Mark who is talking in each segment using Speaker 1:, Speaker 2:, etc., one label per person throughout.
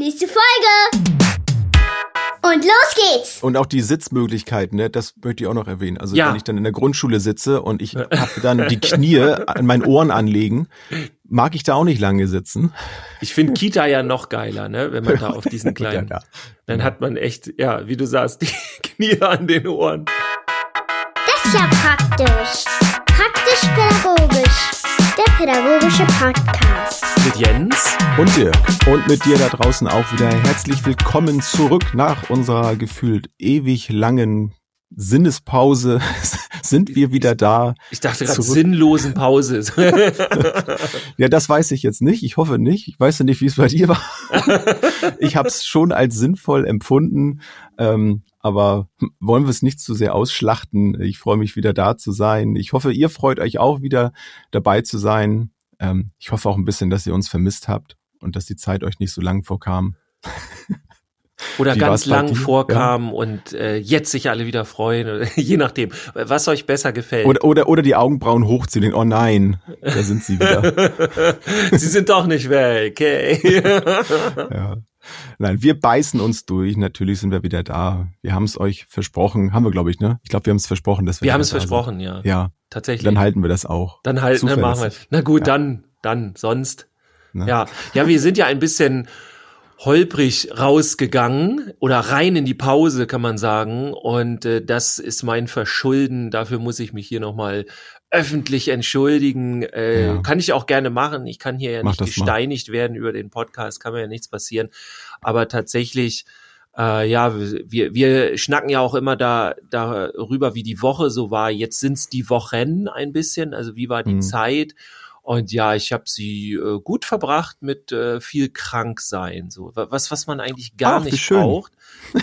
Speaker 1: Nächste Folge! Und los geht's!
Speaker 2: Und auch die Sitzmöglichkeiten, ne, das möchte ich auch noch erwähnen. Also
Speaker 3: Ja.
Speaker 2: wenn ich dann in der Grundschule sitze und ich habe dann die Knie an meinen Ohren anlegen, mag ich da auch nicht lange sitzen.
Speaker 3: Ich finde Kita ja noch geiler, ne? wenn man da auf diesen kleinen,
Speaker 2: Ja, ja.
Speaker 3: dann hat man echt, ja, wie du sagst, die Knie an den Ohren.
Speaker 1: Das ist ja praktisch. Praktisch-pädagogisch. Der pädagogische Podcast.
Speaker 3: Mit Jens.
Speaker 2: Und Dirk. Und mit dir da draußen auch wieder herzlich willkommen zurück nach unserer gefühlt ewig langen Sinnespause. Sind wir wieder da?
Speaker 3: Ich dachte gerade sinnlosen Pause.
Speaker 2: Ja, das weiß ich jetzt nicht. Ich hoffe nicht. Ich weiß ja nicht, wie es bei dir war. ich habe es schon als sinnvoll empfunden. Ähm, aber wollen wir es nicht zu sehr ausschlachten. Ich freue mich wieder da zu sein. Ich hoffe, ihr freut euch auch wieder dabei zu sein. Ähm, ich hoffe auch ein bisschen, dass ihr uns vermisst habt und dass die Zeit euch nicht so lang vorkam.
Speaker 3: Oder
Speaker 2: Wie
Speaker 3: ganz lang vorkam und äh, jetzt sich alle wieder freuen. Je nachdem, was euch besser gefällt.
Speaker 2: Oder, oder, oder die Augenbrauen hochziehen. Oh nein, da sind sie wieder.
Speaker 3: Sie sind doch nicht weg. Hey.
Speaker 2: Ja. Nein, wir beißen uns durch. Natürlich sind wir wieder da. Wir haben es euch versprochen. Haben wir, glaube ich, ne? Ich glaube, wir haben es versprochen, dass wir
Speaker 3: Wir haben es
Speaker 2: da sind.
Speaker 3: versprochen, ja.
Speaker 2: Ja,
Speaker 3: Tatsächlich.
Speaker 2: dann halten wir das auch.
Speaker 3: Dann halt, dann machen wir. Na gut,
Speaker 2: Ja.
Speaker 3: dann, dann, sonst.
Speaker 2: Ne?
Speaker 3: Ja, ja, wir sind ja ein bisschen holprig rausgegangen oder rein in die Pause, kann man sagen. Und äh, das ist mein Verschulden. Dafür muss ich mich hier nochmal öffentlich entschuldigen. Äh,
Speaker 2: Ja.
Speaker 3: Kann ich auch gerne machen. Ich kann hier ja
Speaker 2: Mach
Speaker 3: nicht
Speaker 2: das mal.
Speaker 3: gesteinigt werden über den Podcast, kann mir ja nichts passieren. Aber tatsächlich, äh, ja, wir, wir schnacken ja auch immer da darüber, wie die Woche so war. Jetzt sind's die Wochen ein bisschen, also wie war die
Speaker 2: Mhm.
Speaker 3: Zeit? Und ja, ich habe sie äh, gut verbracht mit äh, viel Kranksein, so Wa- was was man eigentlich gar
Speaker 2: Ach,
Speaker 3: nicht braucht.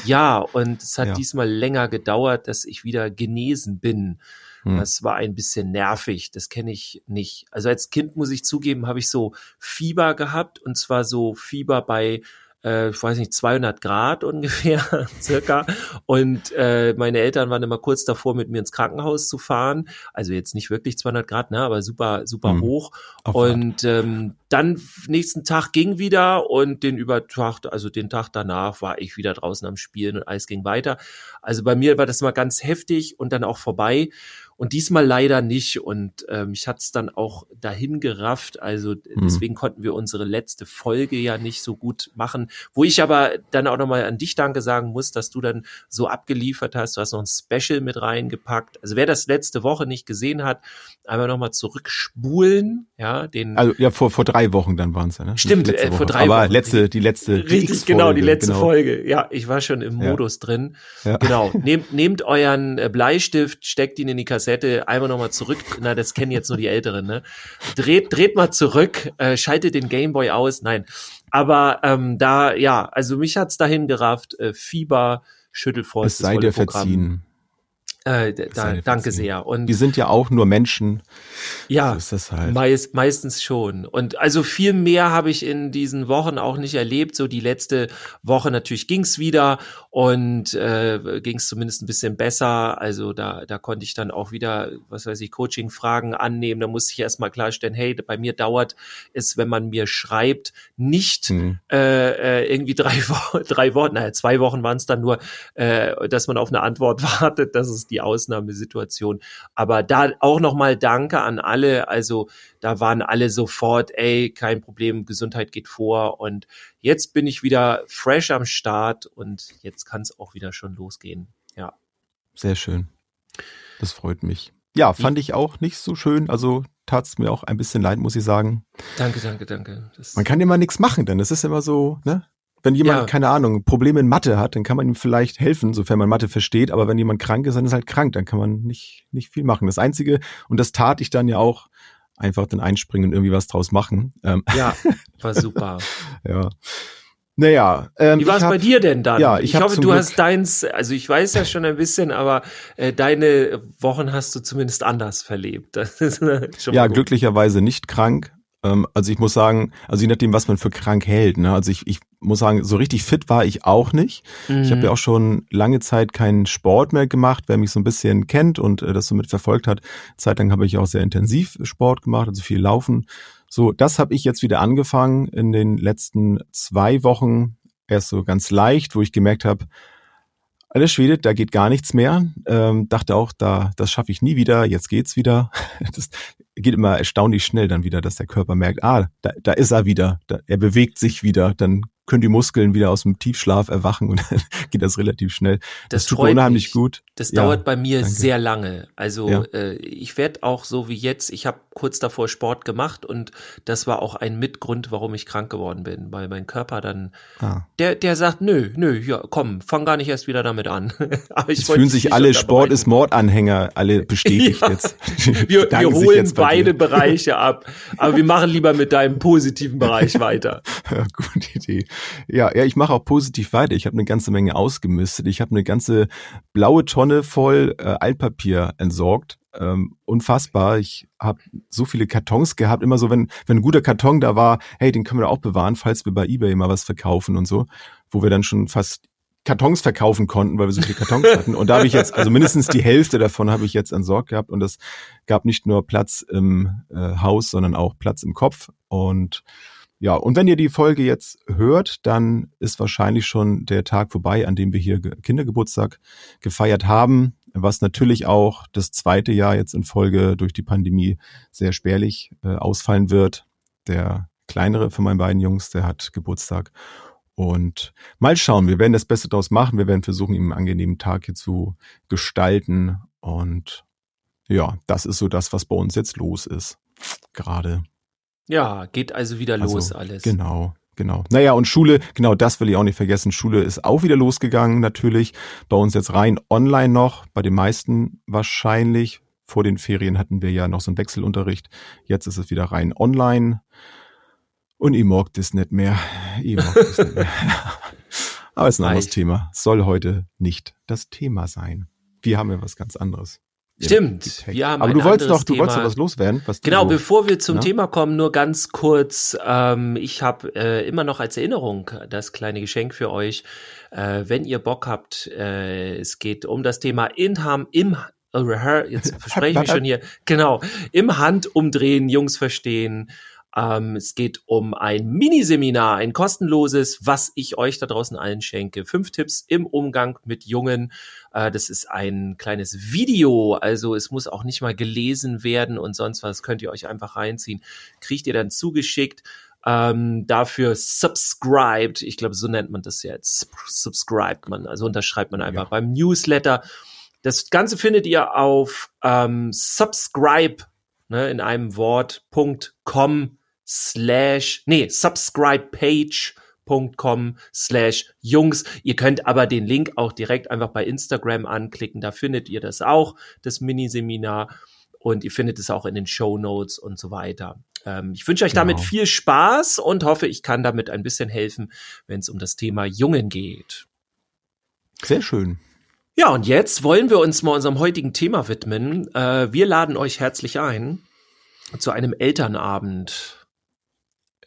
Speaker 3: Ja, und es hat
Speaker 2: Ja.
Speaker 3: diesmal länger gedauert, dass ich wieder genesen bin.
Speaker 2: Hm.
Speaker 3: Das war ein bisschen nervig, das kenne ich nicht. Also als Kind muss ich zugeben, habe ich so Fieber gehabt und zwar so Fieber bei äh, ich weiß nicht, 200 Grad ungefähr, circa. Und äh, meine Eltern waren immer kurz davor, mit mir ins Krankenhaus zu fahren. Also jetzt nicht wirklich 200 Grad, ne, aber super, super
Speaker 2: Mhm.
Speaker 3: hoch.
Speaker 2: Auf
Speaker 3: Und ähm, dann nächsten Tag ging wieder und den Übertag, also den Tag danach war ich wieder draußen am Spielen und alles ging weiter. Also bei mir war das mal ganz heftig und dann auch vorbei. Und diesmal leider nicht. Und ähm, ich hatte es dann auch dahin gerafft. Also deswegen konnten wir unsere letzte Folge ja nicht so gut machen. Wo ich aber dann auch nochmal an dich Danke sagen muss, dass du dann so abgeliefert hast. Du hast noch ein Special mit reingepackt. Also wer das letzte Woche nicht gesehen hat, einmal nochmal zurückspulen. Ja, den
Speaker 2: Also ja, vor, vor drei Wochen dann waren es ja, ne?
Speaker 3: Stimmt, äh, vor drei
Speaker 2: Aber
Speaker 3: Wochen.
Speaker 2: letzte, die letzte. die
Speaker 3: Richtig, genau, die letzte
Speaker 2: genau.
Speaker 3: Folge. Ja, ich war schon im
Speaker 2: Ja.
Speaker 3: Modus drin.
Speaker 2: Ja.
Speaker 3: Genau. Nehmt, nehmt euren äh, Bleistift, steckt ihn in die Kassette, einmal nochmal zurück. Na, das kennen jetzt nur die Älteren, ne? Dreht, dreht mal zurück, äh, schaltet den Gameboy aus. Nein. Aber ähm, da, ja, also mich hat's dahin gerafft, äh, Fieber, Schüttelfrost.
Speaker 2: Es sei dir
Speaker 3: Programm.
Speaker 2: verziehen.
Speaker 3: Äh, da, danke sehr. Und
Speaker 2: Die sind ja auch nur Menschen.
Speaker 3: ja,
Speaker 2: So halt.
Speaker 3: Meist, meistens schon. Und also viel mehr habe ich in diesen Wochen auch nicht erlebt. So die letzte Woche natürlich ging's wieder und äh, ging's zumindest ein bisschen besser. Also da, da konnte ich dann auch wieder, was weiß ich, Coaching-Fragen annehmen. Da musste ich erstmal klarstellen, hey, bei mir dauert es, wenn man mir schreibt, nicht
Speaker 2: Hm.
Speaker 3: äh, äh, irgendwie drei, drei Wochen, naja, zwei Wochen waren es dann nur, äh, dass man auf eine Antwort wartet. Das ist die Ausnahmesituation. Aber da auch nochmal Danke an alle. Also da waren alle sofort, ey, kein Problem, Gesundheit geht vor. Und jetzt bin ich wieder fresh am Start und jetzt kann es auch wieder schon losgehen. Ja.
Speaker 2: Sehr schön. Das freut mich. Ja, fand ich auch nicht so schön. Also tat's mir auch ein bisschen leid, muss ich sagen.
Speaker 3: Danke, danke, danke. Das,
Speaker 2: Man kann immer nichts machen, denn es ist immer so, ne? Wenn jemand,
Speaker 3: Ja.
Speaker 2: keine Ahnung, Probleme in Mathe hat, dann kann man ihm vielleicht helfen, sofern man Mathe versteht. Aber wenn jemand krank ist, dann ist er halt krank. Dann kann man nicht, nicht viel machen. Das Einzige, und das tat ich dann ja auch, einfach dann einspringen und irgendwie was draus machen. Ähm,
Speaker 3: ja, war super.
Speaker 2: ja. Naja. Ähm,
Speaker 3: Wie war es bei dir denn dann?
Speaker 2: Ja, ich
Speaker 3: ich hoffe, du
Speaker 2: Glück-
Speaker 3: hast deins, also ich weiß ja schon ein bisschen, aber äh, deine Wochen hast du zumindest anders verlebt.
Speaker 2: Ja,
Speaker 3: gut.
Speaker 2: glücklicherweise nicht krank. Ähm, also ich muss sagen, also je nachdem, was man für krank hält. Ne? Also ich, ich muss sagen, so richtig fit war ich auch nicht. Ich habe ja auch schon lange Zeit keinen Sport mehr gemacht. Wer mich so ein bisschen kennt und äh, das so mit verfolgt hat, zeitlang habe ich auch sehr intensiv Sport gemacht, also viel Laufen. So, das habe ich jetzt wieder angefangen in den letzten zwei Wochen. erst so ganz leicht, wo ich gemerkt habe, alles Schwede, da geht gar nichts mehr. Ähm, dachte auch, da das schaffe ich nie wieder. Jetzt geht's wieder. Das geht immer erstaunlich schnell dann wieder, dass der Körper merkt, ah, da, da ist er wieder. Da, er bewegt sich wieder. Dann können die Muskeln wieder aus dem Tiefschlaf erwachen und dann geht das relativ schnell.
Speaker 3: Das,
Speaker 2: Das, tut mir unheimlich
Speaker 3: mich.
Speaker 2: gut.
Speaker 3: Das
Speaker 2: Ja,
Speaker 3: dauert bei mir
Speaker 2: danke.
Speaker 3: sehr lange. Also
Speaker 2: Ja.
Speaker 3: äh, ich werde auch so wie jetzt, ich habe kurz davor Sport gemacht und das war auch ein Mitgrund, warum ich krank geworden bin, weil mein Körper dann,
Speaker 2: Ah.
Speaker 3: der, der sagt, nö, nö, ja, komm, fang gar nicht erst wieder damit an. Aber ich
Speaker 2: Es fühlen sich alle Sport ist. Mord-Anhänger, alle bestätigt
Speaker 3: Ja.
Speaker 2: jetzt.
Speaker 3: Wir, wir holen beide. Bereiche ab. Aber wir machen lieber mit deinem positiven Bereich weiter.
Speaker 2: Ja, gute Idee. Ja, ja, ich mache auch positiv weiter. Ich habe eine ganze Menge ausgemistet. Ich habe eine ganze blaue Tonne voll äh, Altpapier entsorgt. Ähm, unfassbar. Ich habe so viele Kartons gehabt. Immer so, wenn, wenn ein guter Karton da war, hey, den können wir auch bewahren, falls wir bei eBay mal was verkaufen und so, wo wir dann schon fast Kartons verkaufen konnten, weil wir so viele Kartons hatten. Und da habe ich jetzt, also mindestens die Hälfte davon habe ich jetzt entsorgt gehabt und das gab nicht nur Platz im äh, Haus, sondern auch Platz im Kopf. Und ja, und wenn ihr die Folge jetzt hört, dann ist wahrscheinlich schon der Tag vorbei, an dem wir hier Ge- Kindergeburtstag gefeiert haben, was natürlich auch das zweite Jahr jetzt in Folge durch die Pandemie sehr spärlich äh, ausfallen wird. Der kleinere von meinen beiden Jungs, der hat Geburtstag. Und mal schauen, wir werden das Beste daraus machen. Wir werden versuchen, ihm einen angenehmen Tag hier zu gestalten. Und ja, das ist so das, was bei uns jetzt los ist. Gerade.
Speaker 3: Ja, geht also wieder
Speaker 2: Also,
Speaker 3: los alles.
Speaker 2: Genau, genau. Naja, und Schule, genau das will ich auch nicht vergessen. Schule ist auch wieder losgegangen, natürlich. Bei uns jetzt rein online noch, bei den meisten wahrscheinlich. Vor den Ferien hatten wir ja noch so einen Wechselunterricht. Jetzt ist es wieder rein online. Und ich mag das nicht mehr. Ich mag das nicht mehr. Aber es ist ein anderes
Speaker 3: Reicht.
Speaker 2: Thema. Soll heute nicht das Thema sein. Wir haben ja was ganz anderes. im
Speaker 3: Stimmt, wir haben
Speaker 2: Aber du wolltest noch, du wolltest
Speaker 3: Thema.
Speaker 2: noch was loswerden. Was du
Speaker 3: Genau,
Speaker 2: so-
Speaker 3: bevor wir zum
Speaker 2: Ja?
Speaker 3: Thema kommen, nur ganz kurz. Ähm, ich habe äh, immer noch als Erinnerung das kleine Geschenk für euch. Äh, wenn ihr Bock habt, äh, es geht um das Thema Inham im äh, jetzt verspreche ich mich schon hier, genau, im Handumdrehen, Jungs verstehen. Ähm, es geht um ein Miniseminar, ein kostenloses, was ich euch da draußen allen schenke. Fünf Tipps im Umgang mit Jungen. Äh, das ist ein kleines Video, also es muss auch nicht mal gelesen werden und sonst was. Könnt ihr euch einfach reinziehen. Kriegt ihr dann zugeschickt. Ähm, dafür subscribed, ich glaube, so nennt man das jetzt. Subscribed man, also unterschreibt man einfach
Speaker 2: Ja.
Speaker 3: beim Newsletter. Das Ganze findet ihr auf ähm, subscribe ne, in einem Wort.com slash, nee, subscribepage.com slash Jungs. Ihr könnt aber den Link auch direkt einfach bei Instagram anklicken. Da findet ihr das auch, das Miniseminar. Und ihr findet es auch in den Show Notes und so weiter. Ähm, ich wünsche euch damit
Speaker 2: Genau.
Speaker 3: viel Spaß und hoffe, ich kann damit ein bisschen helfen, wenn es um das Thema Jungen geht.
Speaker 2: Sehr schön.
Speaker 3: Ja, und jetzt wollen wir uns mal unserem heutigen Thema widmen. Äh, wir laden euch herzlich ein zu einem Elternabend.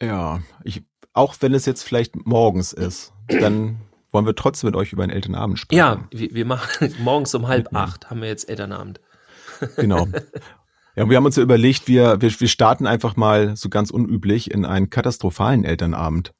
Speaker 2: Ja, ich, auch wenn es jetzt vielleicht morgens ist, dann wollen wir trotzdem mit euch über einen Elternabend sprechen.
Speaker 3: Ja, wir, wir machen morgens um halb acht haben wir jetzt Elternabend.
Speaker 2: Genau. Ja, wir haben uns ja überlegt, wir, wir, wir starten einfach mal so ganz unüblich in einen katastrophalen Elternabend.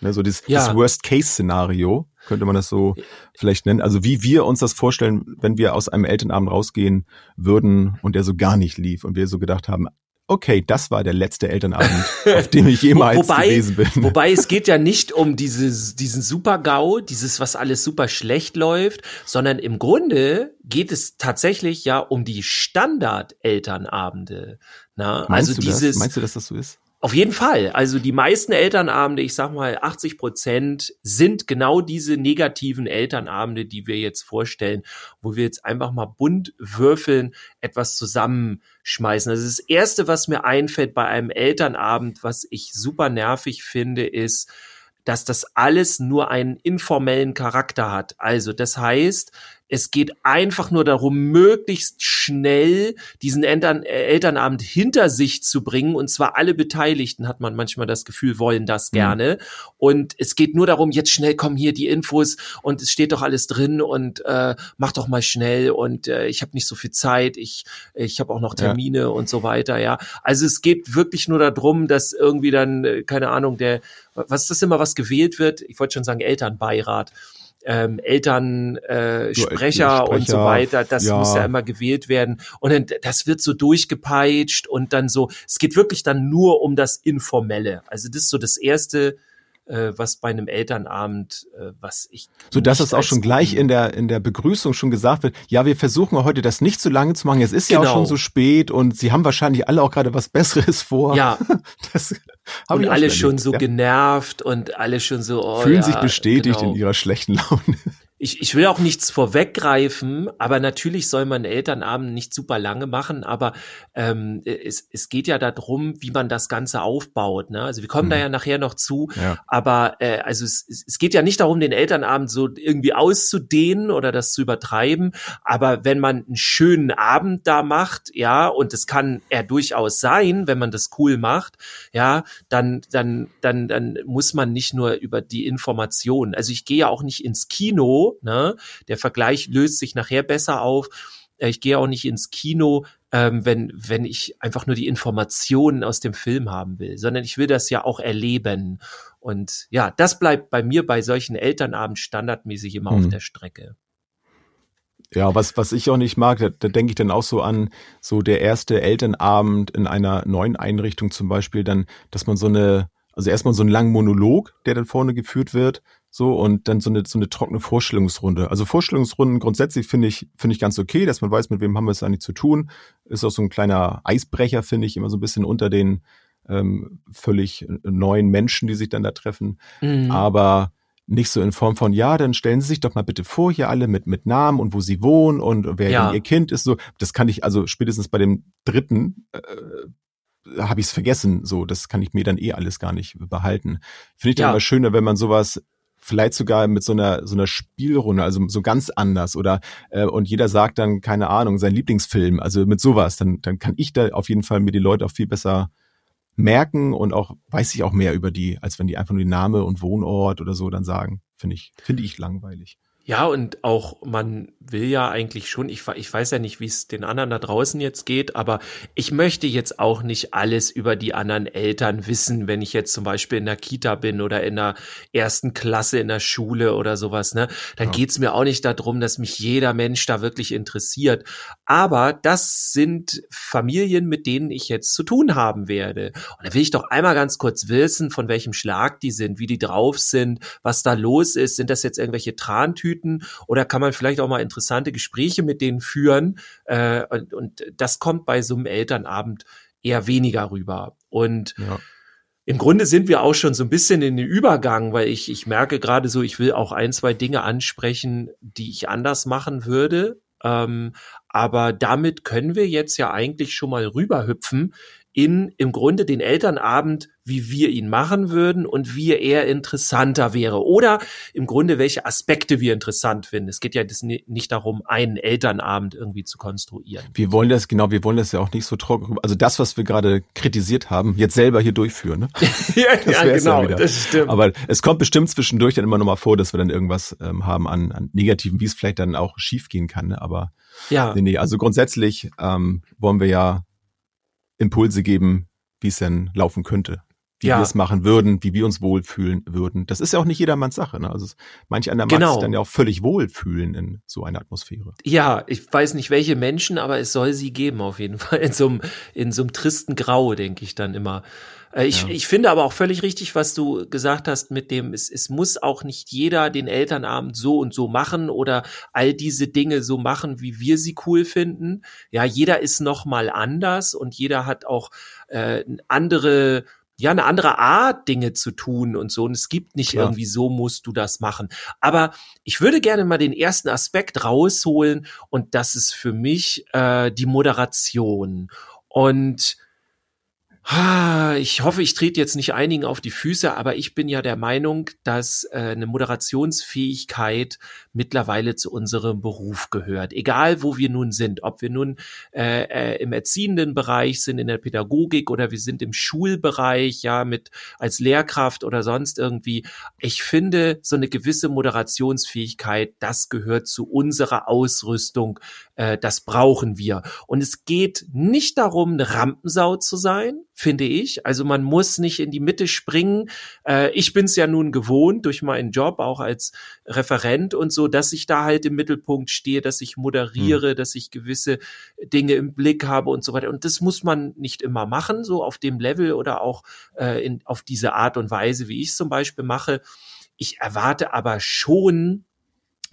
Speaker 2: Ne, so dieses,
Speaker 3: Ja.
Speaker 2: das Worst-Case-Szenario, könnte man das so vielleicht nennen. Also wie wir uns das vorstellen, wenn wir aus einem Elternabend rausgehen würden und der so gar nicht lief und wir so gedacht haben, okay, das war der letzte Elternabend, auf dem ich jemals
Speaker 3: wobei,
Speaker 2: gewesen bin.
Speaker 3: wobei es geht ja nicht um dieses, diesen Super-GAU, dieses, was alles super schlecht läuft, sondern im Grunde geht es tatsächlich ja um die Standard-Elternabende. Na,
Speaker 2: Meinst
Speaker 3: also
Speaker 2: das?
Speaker 3: dieses,
Speaker 2: Meinst du, dass das so ist?
Speaker 3: Auf jeden Fall. Also die meisten Elternabende, ich sag mal 80 Prozent, sind genau diese negativen Elternabende, die wir jetzt vorstellen, wo wir jetzt einfach mal bunt würfeln, etwas zusammenschmeißen. Also das erste, was mir einfällt bei einem Elternabend, was ich super nervig finde, ist, dass das alles nur einen informellen Charakter hat. Also das heißt, Es geht einfach nur darum, möglichst schnell diesen Eltern, äh, Elternabend hinter sich zu bringen. Und zwar alle Beteiligten, hat man manchmal das Gefühl, wollen das mhm. gerne. Und es geht nur darum, jetzt schnell kommen hier die Infos und es steht doch alles drin und äh, mach doch mal schnell und äh, ich habe nicht so viel Zeit, ich, ich habe auch noch Termine ja. und so weiter, ja. Also es geht wirklich nur darum, dass irgendwie dann, äh, keine Ahnung, der, was ist das immer, was gewählt wird? Ich wollte schon sagen, Elternbeirat ähm, Elternsprecher äh, Sprecher und so weiter, das ja. muss ja immer gewählt werden. Und dann, das wird so durchgepeitscht und dann so, es geht wirklich dann nur um das Informelle. Also das ist so das erste, äh, was bei einem Elternabend, äh, was ich.
Speaker 2: So dass es auch schon gleich in der, in der Begrüßung schon gesagt wird, ja, wir versuchen heute das nicht zu lange zu machen. Es ist genau. ja auch schon genau. so spät und sie haben wahrscheinlich alle auch gerade was Besseres vor.
Speaker 3: Ja. das und alle schon so ja. genervt und alle schon so,
Speaker 2: oh, Fühlen ja, sich bestätigt genau. in ihrer schlechten Laune
Speaker 3: ich, ich will auch nichts vorweggreifen, aber natürlich soll man Elternabend nicht super lange machen, aber ähm, es, es geht ja darum, wie man das Ganze aufbaut. Ne? Also wir kommen mhm. da ja nachher noch zu, ja. aber äh, also es, es geht ja nicht darum, den Elternabend so irgendwie auszudehnen oder das zu übertreiben, aber wenn man einen schönen Abend da macht, ja, und das kann er durchaus sein, wenn man das cool macht, ja, dann, dann, dann, dann muss man nicht nur über die Informationen. Also ich gehe ja auch nicht ins Kino, Ne? Der Vergleich löst sich nachher besser auf. Äh, ich gehe auch nicht ins Kino, ähm, wenn, wenn ich einfach nur die Informationen aus dem Film haben will, sondern ich will das ja auch erleben. Und ja, das bleibt bei mir bei solchen Elternabend standardmäßig immer hm. auf der Strecke.
Speaker 2: Ja, was, was ich auch nicht mag, da, da denke ich dann auch so an, so der erste Elternabend in einer neuen Einrichtung zum Beispiel, dann, dass man so eine, also erstmal so einen langen Monolog, der dann vorne geführt wird, so, und dann so eine, so eine trockene Vorstellungsrunde. Also Vorstellungsrunden grundsätzlich finde ich, finde ich ganz okay, dass man weiß, mit wem haben wir es eigentlich zu tun. Ist auch so ein kleiner Eisbrecher, finde ich, immer so ein bisschen unter den ähm, völlig neuen Menschen, die sich dann da treffen. Mhm. Aber nicht so in Form von, ja, dann stellen Sie sich doch mal bitte vor, hier alle mit, mit Namen und wo Sie wohnen und wer ja. Ihr Kind ist. So, das kann ich also spätestens bei dem dritten äh, habe ich es vergessen. So, das kann ich mir dann eh alles gar nicht behalten. Finde ich dann ja. immer schöner, wenn man sowas vielleicht sogar mit so einer so einer Spielrunde, also so ganz anders oder äh, und jeder sagt dann keine Ahnung sein Lieblingsfilm, also mit sowas, dann dann kann ich da auf jeden Fall mir die Leute auch viel besser merken und auch weiß ich auch mehr über die, als wenn die einfach nur die Name und Wohnort oder so dann sagen. Finde ich finde ich langweilig.
Speaker 3: Ja, und auch man will ja eigentlich schon, ich, ich weiß ja nicht, wie es den anderen da draußen jetzt geht, aber ich möchte jetzt auch nicht alles über die anderen Eltern wissen, wenn ich jetzt zum Beispiel in der Kita bin oder in der ersten Klasse in der Schule oder sowas, ne? Dann ja. geht's mir auch nicht darum, dass mich jeder Mensch da wirklich interessiert. Aber das sind Familien, mit denen ich jetzt zu tun haben werde. Und da will ich doch einmal ganz kurz wissen, von welchem Schlag die sind, wie die drauf sind, was da los ist. Sind das jetzt irgendwelche Trantüten? Tüten oder kann man vielleicht auch mal interessante Gespräche mit denen führen. Äh, und, und das kommt bei so einem Elternabend eher weniger rüber. Und ja. Im Grunde sind wir auch schon so ein bisschen in den Übergang, weil ich, ich merke gerade so, ich will auch ein, zwei Dinge ansprechen, die ich anders machen würde. Ähm, aber damit können wir jetzt ja eigentlich schon mal rüberhüpfen in im Grunde den Elternabend, wie wir ihn machen würden und wie er interessanter wäre. Oder im Grunde, welche Aspekte wir interessant finden. Es geht ja nicht darum, einen Elternabend irgendwie zu konstruieren.
Speaker 2: Wir wollen das, genau, wir wollen das ja auch nicht so trocken, also das, was wir gerade kritisiert haben, jetzt selber hier durchführen. Ne?
Speaker 3: ja, ja genau, ja das stimmt.
Speaker 2: Aber es kommt bestimmt zwischendurch dann immer noch mal vor, dass wir dann irgendwas ähm, haben an, an Negativen, wie es vielleicht dann auch schiefgehen kann. Ne? Aber ja. nee, nee, also grundsätzlich ähm, wollen wir ja Impulse geben, wie es denn laufen könnte. Wie ja. wir es machen würden, wie wir uns wohlfühlen würden. Das ist ja auch nicht jedermanns Sache. Ne? Also manche andere genau. sich dann ja auch völlig wohlfühlen in so einer Atmosphäre.
Speaker 3: Ja, ich weiß nicht welche Menschen, aber es soll sie geben auf jeden Fall. In so einem, in so einem tristen Grau, denke ich dann immer. Äh, ich, ja. ich finde aber auch völlig richtig, was du gesagt hast mit dem, es, es muss auch nicht jeder den Elternabend so und so machen oder all diese Dinge so machen, wie wir sie cool finden. Ja, jeder ist noch mal anders und jeder hat auch äh, andere ja, eine andere Art, Dinge zu tun und so. Und es gibt nicht Klar. irgendwie, so musst du das machen. Aber ich würde gerne mal den ersten Aspekt rausholen und das ist für mich äh, die Moderation. Und Ich hoffe, ich trete jetzt nicht einigen auf die Füße, aber ich bin ja der Meinung, dass äh, eine Moderationsfähigkeit mittlerweile zu unserem Beruf gehört. Egal, wo wir nun sind, ob wir nun äh, äh, im erziehenden Bereich sind, in der Pädagogik oder wir sind im Schulbereich, ja, mit als Lehrkraft oder sonst irgendwie. Ich finde, so eine gewisse Moderationsfähigkeit, das gehört zu unserer Ausrüstung. Äh, das brauchen wir. Und es geht nicht darum, eine Rampensau zu sein, finde ich. Also man muss nicht in die Mitte springen. Äh, ich bin es ja nun gewohnt durch meinen Job auch als Referent und so, dass ich da halt im Mittelpunkt stehe, dass ich moderiere, hm. dass ich gewisse Dinge im Blick habe und so weiter. Und das muss man nicht immer machen, so auf dem Level oder auch äh, in, auf diese Art und Weise, wie ich es zum Beispiel mache. Ich erwarte aber schon,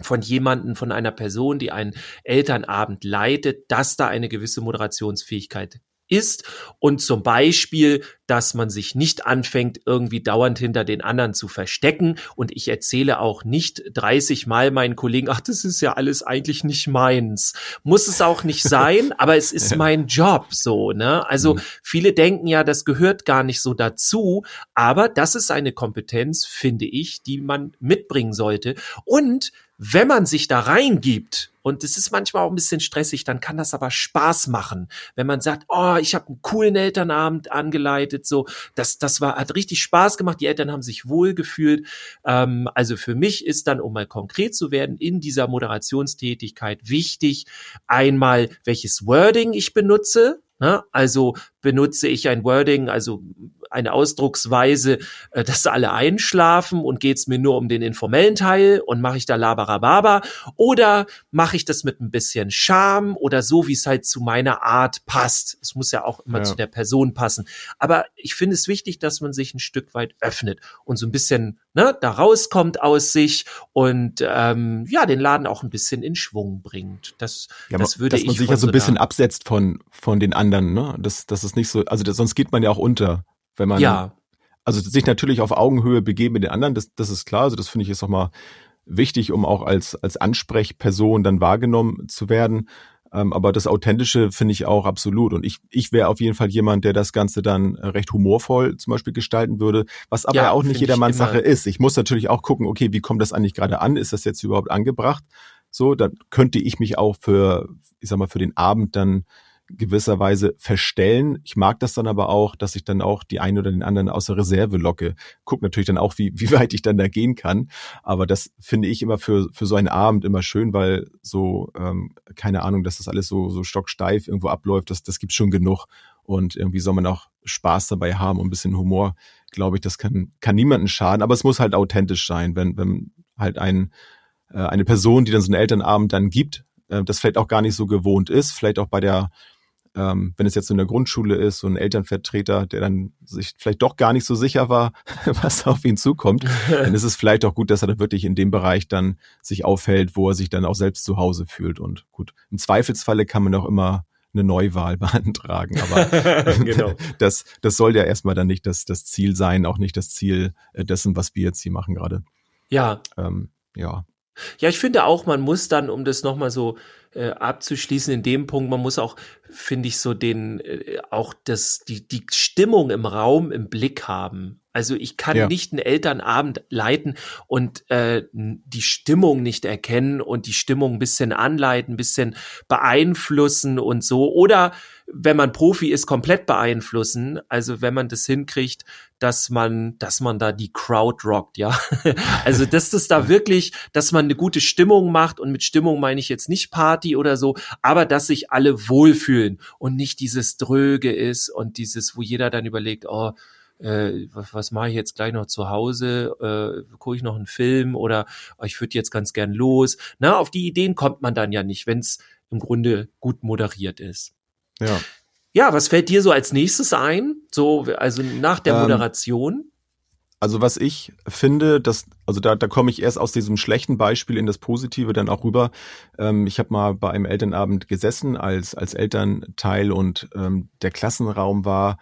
Speaker 3: von jemanden, von einer Person, die einen Elternabend leitet, dass da eine gewisse Moderationsfähigkeit ist und zum Beispiel, dass man sich nicht anfängt, irgendwie dauernd hinter den anderen zu verstecken und ich erzähle auch nicht 30 Mal meinen Kollegen, ach, das ist ja alles eigentlich nicht meins. Muss es auch nicht sein, aber es ist mein Job so, ne? Also mhm. viele denken ja, das gehört gar nicht so dazu, aber das ist eine Kompetenz, finde ich, die man mitbringen sollte und wenn man sich da reingibt, und es ist manchmal auch ein bisschen stressig, dann kann das aber Spaß machen, wenn man sagt, oh, ich habe einen coolen Elternabend angeleitet, so, das, das war, hat richtig Spaß gemacht, die Eltern haben sich wohl gefühlt. Ähm, also für mich ist dann, um mal konkret zu werden, in dieser Moderationstätigkeit wichtig, einmal, welches Wording ich benutze, ne? also benutze ich ein Wording, also eine Ausdrucksweise, äh, dass alle einschlafen und geht's mir nur um den informellen Teil und mache ich da Labarababa oder mache ich das mit ein bisschen Charme oder so, wie es halt zu meiner Art passt. Es muss ja auch immer ja. zu der Person passen. Aber ich finde es wichtig, dass man sich ein Stück weit öffnet und so ein bisschen ne, da rauskommt aus sich und ähm, ja, den Laden auch ein bisschen in Schwung bringt. Das,
Speaker 2: ja,
Speaker 3: das würde
Speaker 2: dass ich. Dass man sich ja so ein bisschen absetzt von, von den anderen, ne? Das, das ist nicht so, also das, sonst geht man ja auch unter. Wenn man ja. also sich natürlich auf Augenhöhe begeben mit den anderen, das, das ist klar. Also das finde ich ist auch mal wichtig, um auch als, als Ansprechperson dann wahrgenommen zu werden. Ähm, aber das Authentische finde ich auch absolut. Und ich, ich wäre auf jeden Fall jemand, der das Ganze dann recht humorvoll zum Beispiel gestalten würde, was aber ja, auch nicht jedermanns Sache ist. Ich muss natürlich auch gucken, okay, wie kommt das eigentlich gerade an? Ist das jetzt überhaupt angebracht? So, dann könnte ich mich auch für, ich sag mal, für den Abend dann gewisserweise verstellen. Ich mag das dann aber auch, dass ich dann auch die einen oder den anderen aus der Reserve locke. Guck natürlich dann auch, wie, wie weit ich dann da gehen kann. Aber das finde ich immer für, für so einen Abend immer schön, weil so, ähm, keine Ahnung, dass das alles so, so stocksteif irgendwo abläuft, das, das gibt schon genug. Und irgendwie soll man auch Spaß dabei haben und ein bisschen Humor, glaube ich, das kann, kann niemanden schaden. Aber es muss halt authentisch sein, wenn, wenn halt ein, äh, eine Person, die dann so einen Elternabend dann gibt, äh, das vielleicht auch gar nicht so gewohnt ist, vielleicht auch bei der ähm, wenn es jetzt so in der Grundschule ist, so ein Elternvertreter, der dann sich vielleicht doch gar nicht so sicher war, was auf ihn zukommt, dann ist es vielleicht auch gut, dass er dann wirklich in dem Bereich dann sich aufhält, wo er sich dann auch selbst zu Hause fühlt. Und gut, im Zweifelsfalle kann man auch immer eine Neuwahl beantragen. Aber genau. das, das soll ja erstmal dann nicht das, das Ziel sein, auch nicht das Ziel äh, dessen, was wir jetzt hier machen gerade.
Speaker 3: Ja. Ähm, ja. Ja, ich finde auch, man muss dann, um das nochmal so äh, abzuschließen, in dem Punkt, man muss auch, finde ich, so den, äh, auch das, die, die Stimmung im Raum im Blick haben. Also ich kann ja. nicht einen Elternabend leiten und äh, die Stimmung nicht erkennen und die Stimmung ein bisschen anleiten, ein bisschen beeinflussen und so. Oder wenn man Profi ist, komplett beeinflussen. Also wenn man das hinkriegt, dass man, dass man da die Crowd rockt, ja. also dass das da wirklich, dass man eine gute Stimmung macht und mit Stimmung meine ich jetzt nicht Party oder so, aber dass sich alle wohlfühlen und nicht dieses Dröge ist und dieses, wo jeder dann überlegt, oh, äh, was, was mache ich jetzt gleich noch zu Hause? Äh, gucke ich noch einen Film oder oh, ich würde jetzt ganz gern los. Na, auf die Ideen kommt man dann ja nicht, wenn es im Grunde gut moderiert ist.
Speaker 2: Ja.
Speaker 3: Ja, was fällt dir so als nächstes ein? So, also nach der ähm, Moderation?
Speaker 2: Also was ich finde, dass, also da, da komme ich erst aus diesem schlechten Beispiel in das Positive dann auch rüber. Ähm, ich habe mal bei einem Elternabend gesessen als, als Elternteil und ähm, der Klassenraum war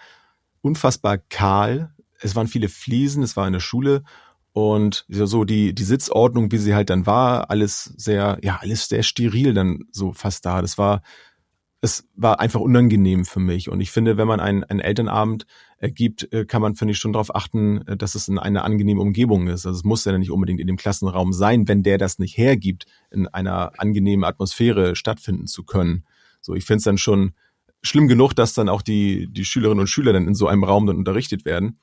Speaker 2: unfassbar kahl. Es waren viele Fliesen, es war eine Schule und so die, die Sitzordnung, wie sie halt dann war, alles sehr, ja, alles sehr steril dann so fast da. Das war es war einfach unangenehm für mich. Und ich finde, wenn man einen, einen Elternabend ergibt, äh, kann man, finde ich, schon darauf achten, äh, dass es in eine angenehme Umgebung ist. Also es muss ja nicht unbedingt in dem Klassenraum sein, wenn der das nicht hergibt, in einer angenehmen Atmosphäre stattfinden zu können. So, ich finde es dann schon schlimm genug, dass dann auch die, die Schülerinnen und Schüler dann in so einem Raum dann unterrichtet werden.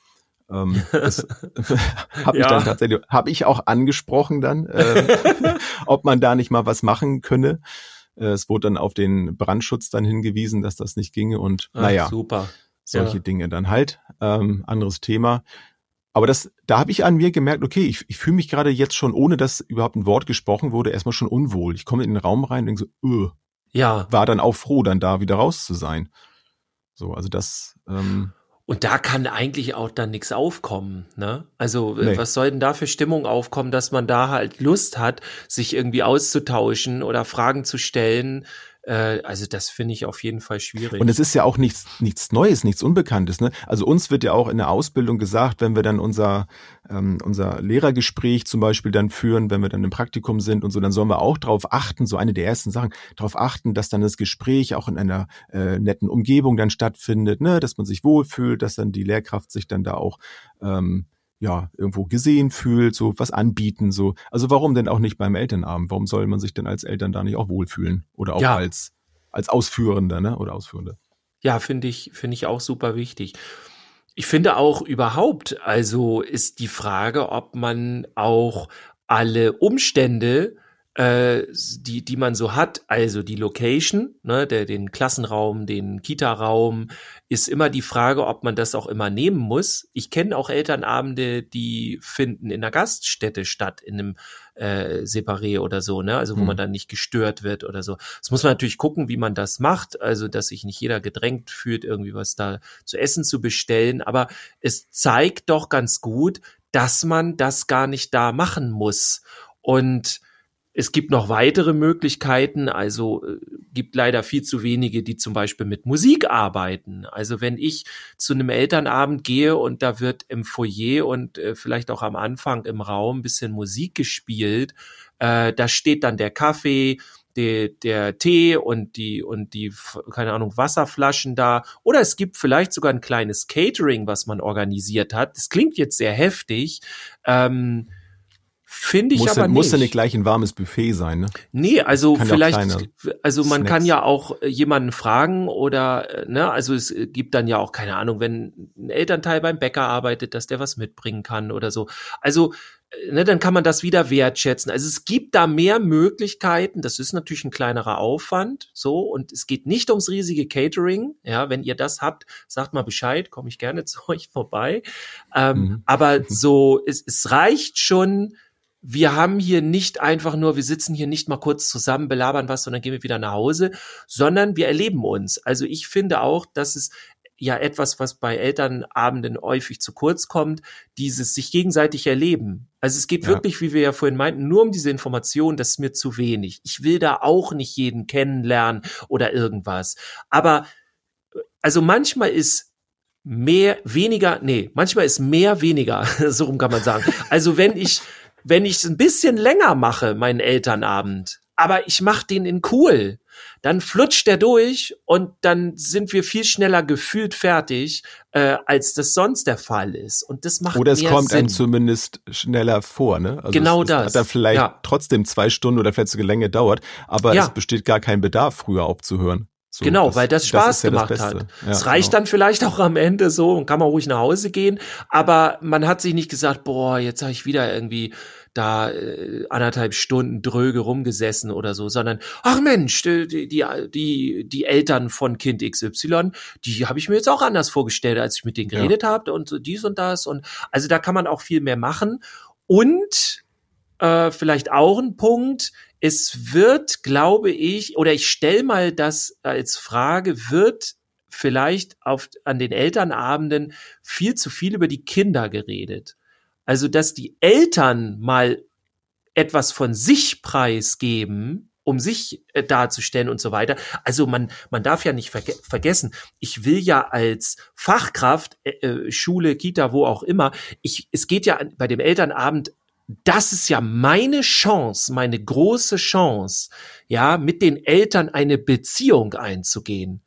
Speaker 2: Ähm, das habe ich ja. dann tatsächlich, habe ich auch angesprochen dann, äh, ob man da nicht mal was machen könne. Äh, es wurde dann auf den Brandschutz dann hingewiesen, dass das nicht ginge und Ach, naja,
Speaker 3: super.
Speaker 2: solche ja. Dinge dann halt. Ähm, anderes Thema. Aber das, da habe ich an mir gemerkt, okay, ich, ich fühle mich gerade jetzt schon, ohne dass überhaupt ein Wort gesprochen wurde, erstmal schon unwohl. Ich komme in den Raum rein und denke so, öh.
Speaker 3: Ja.
Speaker 2: War dann auch froh, dann da wieder raus zu sein. So, also das. Ähm,
Speaker 3: und da kann eigentlich auch dann nichts aufkommen, ne? Also nee. was soll denn da für Stimmung aufkommen, dass man da halt Lust hat, sich irgendwie auszutauschen oder Fragen zu stellen? Äh, also das finde ich auf jeden Fall schwierig.
Speaker 2: Und es ist ja auch nichts, nichts Neues, nichts Unbekanntes. Ne? Also uns wird ja auch in der Ausbildung gesagt, wenn wir dann unser, ähm, unser Lehrergespräch zum Beispiel dann führen, wenn wir dann im Praktikum sind und so, dann sollen wir auch darauf achten, so eine der ersten Sachen, darauf achten, dass dann das Gespräch auch in einer äh, netten Umgebung dann stattfindet, ne? dass man sich wohlfühlt, dass dann die Lehrkraft sich dann da auch ähm, ja, irgendwo gesehen fühlt, so was anbieten, so. Also warum denn auch nicht beim Elternabend? Warum soll man sich denn als Eltern da nicht auch wohlfühlen? Oder auch ja. als, als Ausführender, ne? Oder Ausführende?
Speaker 3: Ja, finde ich, finde ich auch super wichtig. Ich finde auch überhaupt, also ist die Frage, ob man auch alle Umstände äh, die, die man so hat, also die Location, ne, der, den Klassenraum, den Kita-Raum, ist immer die Frage, ob man das auch immer nehmen muss. Ich kenne auch Elternabende, die finden in einer Gaststätte statt, in einem äh, Separé oder so, ne? Also wo mhm. man dann nicht gestört wird oder so. Das muss man natürlich gucken, wie man das macht, also dass sich nicht jeder gedrängt fühlt, irgendwie was da zu essen zu bestellen. Aber es zeigt doch ganz gut, dass man das gar nicht da machen muss. Und es gibt noch weitere Möglichkeiten, also äh, gibt leider viel zu wenige, die zum Beispiel mit Musik arbeiten. Also wenn ich zu einem Elternabend gehe und da wird im Foyer und äh, vielleicht auch am Anfang im Raum ein bisschen Musik gespielt, äh, da steht dann der Kaffee, der, der Tee und die und die keine Ahnung Wasserflaschen da oder es gibt vielleicht sogar ein kleines Catering, was man organisiert hat. Das klingt jetzt sehr heftig. Ähm, Finde ich
Speaker 2: muss
Speaker 3: aber
Speaker 2: ja,
Speaker 3: nicht.
Speaker 2: Muss ja nicht gleich ein warmes Buffet sein, ne?
Speaker 3: Nee, also kann vielleicht, also man Snacks. kann ja auch äh, jemanden fragen oder, äh, ne, also es gibt dann ja auch, keine Ahnung, wenn ein Elternteil beim Bäcker arbeitet, dass der was mitbringen kann oder so. Also, äh, ne, dann kann man das wieder wertschätzen. Also es gibt da mehr Möglichkeiten. Das ist natürlich ein kleinerer Aufwand, so. Und es geht nicht ums riesige Catering. Ja, wenn ihr das habt, sagt mal Bescheid, komme ich gerne zu euch vorbei. Ähm, mhm. Aber so, es, es reicht schon, wir haben hier nicht einfach nur, wir sitzen hier nicht mal kurz zusammen, belabern was und dann gehen wir wieder nach Hause, sondern wir erleben uns. Also ich finde auch, dass es ja etwas, was bei Elternabenden häufig zu kurz kommt, dieses sich gegenseitig erleben. Also es geht ja. wirklich, wie wir ja vorhin meinten, nur um diese Information, das ist mir zu wenig. Ich will da auch nicht jeden kennenlernen oder irgendwas. Aber also manchmal ist mehr, weniger, nee, manchmal ist mehr weniger, so rum kann man sagen. Also wenn ich wenn ich es ein bisschen länger mache, meinen Elternabend, aber ich mache den in cool, dann flutscht der durch und dann sind wir viel schneller gefühlt fertig, äh, als das sonst der Fall ist. Und das macht
Speaker 2: Oder es kommt
Speaker 3: Sinn.
Speaker 2: einem zumindest schneller vor, ne? Also
Speaker 3: genau
Speaker 2: es,
Speaker 3: das.
Speaker 2: Hat dann vielleicht ja. trotzdem zwei Stunden oder vielleicht sogar länger dauert, aber ja. es besteht gar kein Bedarf, früher aufzuhören.
Speaker 3: So, genau, das, weil das Spaß das ja gemacht das hat. Ja, es reicht genau. dann vielleicht auch am Ende so und kann man ruhig nach Hause gehen, aber man hat sich nicht gesagt, boah, jetzt habe ich wieder irgendwie da äh, anderthalb Stunden dröge rumgesessen oder so, sondern ach Mensch, die die die, die Eltern von Kind XY, die habe ich mir jetzt auch anders vorgestellt, als ich mit denen geredet ja. habe und so dies und das und also da kann man auch viel mehr machen und äh, vielleicht auch ein Punkt, es wird, glaube ich, oder ich stelle mal das als Frage, wird vielleicht auf, an den Elternabenden viel zu viel über die Kinder geredet. Also, dass die Eltern mal etwas von sich preisgeben, um sich äh, darzustellen und so weiter. Also man, man darf ja nicht verge vergessen, ich will ja als Fachkraft, äh, äh Schule, Kita, wo auch immer, ich, es geht ja bei dem Elternabend das ist ja meine Chance, meine große Chance, ja, mit den Eltern eine Beziehung einzugehen.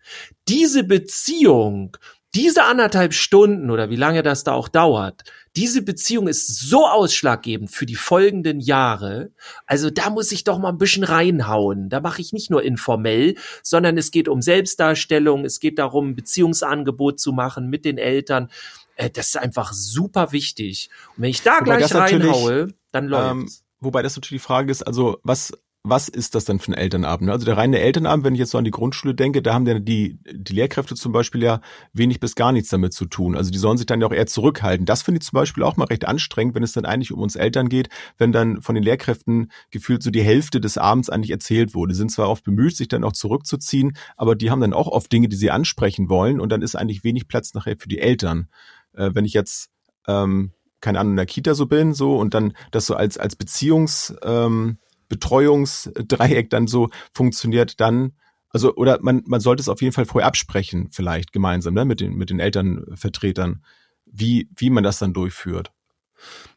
Speaker 3: Diese Beziehung, diese anderthalb Stunden oder wie lange das da auch dauert, diese Beziehung ist so ausschlaggebend für die folgenden Jahre. Also da muss ich doch mal ein bisschen reinhauen. Da mache ich nicht nur informell, sondern es geht um Selbstdarstellung, es geht darum, Beziehungsangebot zu machen mit den Eltern. Äh, das ist einfach super wichtig. Und wenn ich da wobei gleich reinhaue, dann läuft's. Ähm,
Speaker 2: wobei das natürlich die Frage ist, also was was ist das denn für ein Elternabend? Also der reine Elternabend, wenn ich jetzt so an die Grundschule denke, da haben dann die, die Lehrkräfte zum Beispiel ja wenig bis gar nichts damit zu tun. Also die sollen sich dann ja auch eher zurückhalten. Das finde ich zum Beispiel auch mal recht anstrengend, wenn es dann eigentlich um uns Eltern geht, wenn dann von den Lehrkräften gefühlt so die Hälfte des Abends eigentlich erzählt wurde. Die sind zwar oft bemüht, sich dann auch zurückzuziehen, aber die haben dann auch oft Dinge, die sie ansprechen wollen und dann ist eigentlich wenig Platz nachher für die Eltern. Äh, wenn ich jetzt ähm, keine Ahnung, in der Kita so bin, so und dann das so als als Beziehungs ähm, Betreuungsdreieck dann so funktioniert, dann also oder man man sollte es auf jeden Fall vorher absprechen, vielleicht gemeinsam, ne, mit den mit den Elternvertretern, wie wie man das dann durchführt.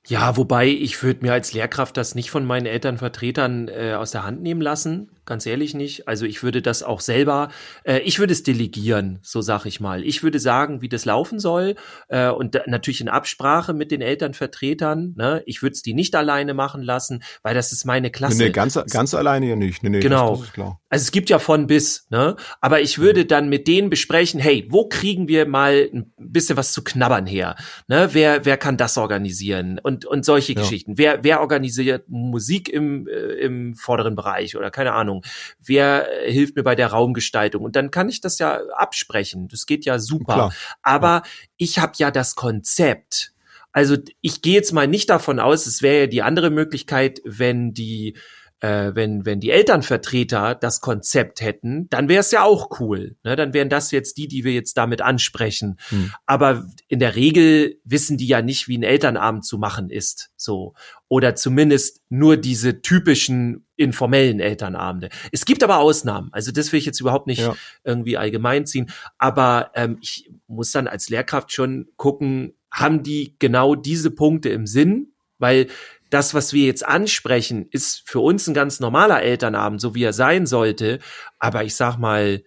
Speaker 3: Ja, wobei ich würde mir als Lehrkraft das nicht von meinen Elternvertretern äh, aus der Hand nehmen lassen, ganz ehrlich nicht. Also ich würde das auch selber, äh, ich würde es delegieren, so sag ich mal. Ich würde sagen, wie das laufen soll äh, und natürlich in Absprache mit den Elternvertretern. Ne? Ich würde es die nicht alleine machen lassen, weil das ist meine Klasse.
Speaker 2: Nee, nee ganz, ganz alleine ja nicht. Nee, nee,
Speaker 3: genau. Das, das ist klar. Also es gibt ja von bis, ne? Aber ich würde mhm. dann mit denen besprechen, hey, wo kriegen wir mal ein bisschen was zu knabbern her? Ne? Wer, wer kann das organisieren? Und und, und solche ja. Geschichten. Wer, wer organisiert Musik im, äh, im vorderen Bereich oder keine Ahnung? Wer äh, hilft mir bei der Raumgestaltung? Und dann kann ich das ja absprechen. Das geht ja super. Klar. Aber ja. ich habe ja das Konzept. Also ich gehe jetzt mal nicht davon aus, es wäre ja die andere Möglichkeit, wenn die äh, wenn, wenn die Elternvertreter das Konzept hätten, dann wäre es ja auch cool. Ne? Dann wären das jetzt die, die wir jetzt damit ansprechen. Hm. Aber in der Regel wissen die ja nicht, wie ein Elternabend zu machen ist. So. Oder zumindest nur diese typischen informellen Elternabende. Es gibt aber Ausnahmen. Also das will ich jetzt überhaupt nicht ja. irgendwie allgemein ziehen. Aber ähm, ich muss dann als Lehrkraft schon gucken, haben die genau diese Punkte im Sinn? Weil das, was wir jetzt ansprechen, ist für uns ein ganz normaler Elternabend, so wie er sein sollte. Aber ich sag mal,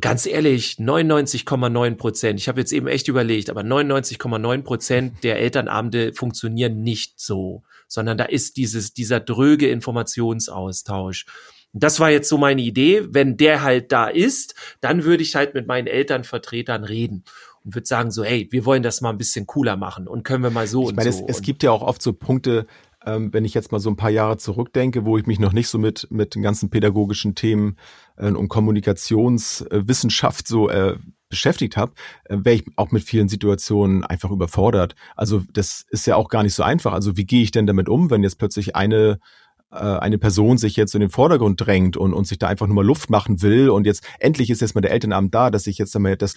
Speaker 3: ganz ehrlich, 99,9 Prozent, ich habe jetzt eben echt überlegt, aber 99,9 Prozent der Elternabende funktionieren nicht so, sondern da ist dieses, dieser dröge Informationsaustausch. Das war jetzt so meine Idee. Wenn der halt da ist, dann würde ich halt mit meinen Elternvertretern reden und würde sagen so, hey, wir wollen das mal ein bisschen cooler machen und können wir mal so
Speaker 2: ich
Speaker 3: und
Speaker 2: meine,
Speaker 3: so.
Speaker 2: Es, es gibt ja auch oft so Punkte, ähm, wenn ich jetzt mal so ein paar Jahre zurückdenke, wo ich mich noch nicht so mit mit den ganzen pädagogischen Themen äh, und Kommunikationswissenschaft so äh, beschäftigt habe, äh, wäre ich auch mit vielen Situationen einfach überfordert. Also das ist ja auch gar nicht so einfach. Also wie gehe ich denn damit um, wenn jetzt plötzlich eine äh, eine Person sich jetzt in den Vordergrund drängt und, und sich da einfach nur mal Luft machen will und jetzt endlich ist jetzt mal der Elternabend da, dass ich jetzt einmal das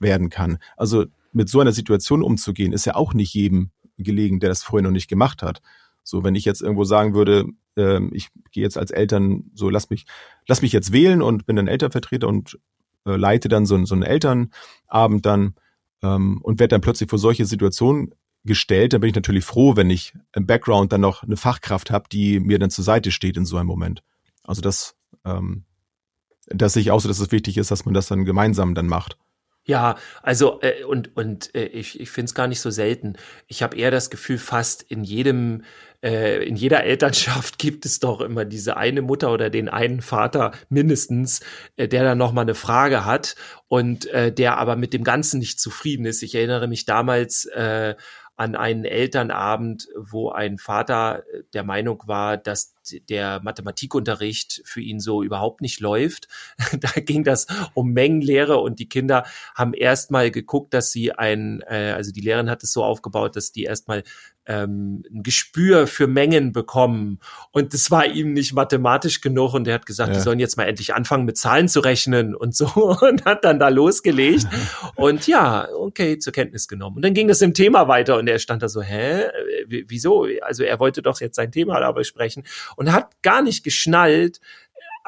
Speaker 2: loswerden kann. Also mit so einer Situation umzugehen, ist ja auch nicht jedem gelegen, der das vorher noch nicht gemacht hat. So, wenn ich jetzt irgendwo sagen würde, äh, ich gehe jetzt als Eltern, so lass mich, lass mich jetzt wählen und bin dann Elternvertreter und äh, leite dann so, so einen Elternabend dann ähm, und werde dann plötzlich vor solche Situationen gestellt, dann bin ich natürlich froh, wenn ich im Background dann noch eine Fachkraft habe, die mir dann zur Seite steht in so einem Moment. Also das, ähm, das sehe ich auch so, dass es wichtig ist, dass man das dann gemeinsam dann macht.
Speaker 3: Ja, also äh, und und äh, ich ich finde es gar nicht so selten. Ich habe eher das Gefühl, fast in jedem äh, in jeder Elternschaft gibt es doch immer diese eine Mutter oder den einen Vater mindestens, äh, der dann noch mal eine Frage hat und äh, der aber mit dem Ganzen nicht zufrieden ist. Ich erinnere mich damals äh, an einen Elternabend, wo ein Vater äh, der Meinung war, dass der Mathematikunterricht für ihn so überhaupt nicht läuft. da ging das um Mengenlehre und die Kinder haben erstmal geguckt, dass sie ein, äh, also die Lehrerin hat es so aufgebaut, dass die erstmal ähm, ein Gespür für Mengen bekommen. Und das war ihm nicht mathematisch genug und er hat gesagt, ja. die sollen jetzt mal endlich anfangen mit Zahlen zu rechnen und so und hat dann da losgelegt und ja, okay, zur Kenntnis genommen. Und dann ging das im Thema weiter und er stand da so, hä, wieso? Also er wollte doch jetzt sein Thema da besprechen und hat gar nicht geschnallt,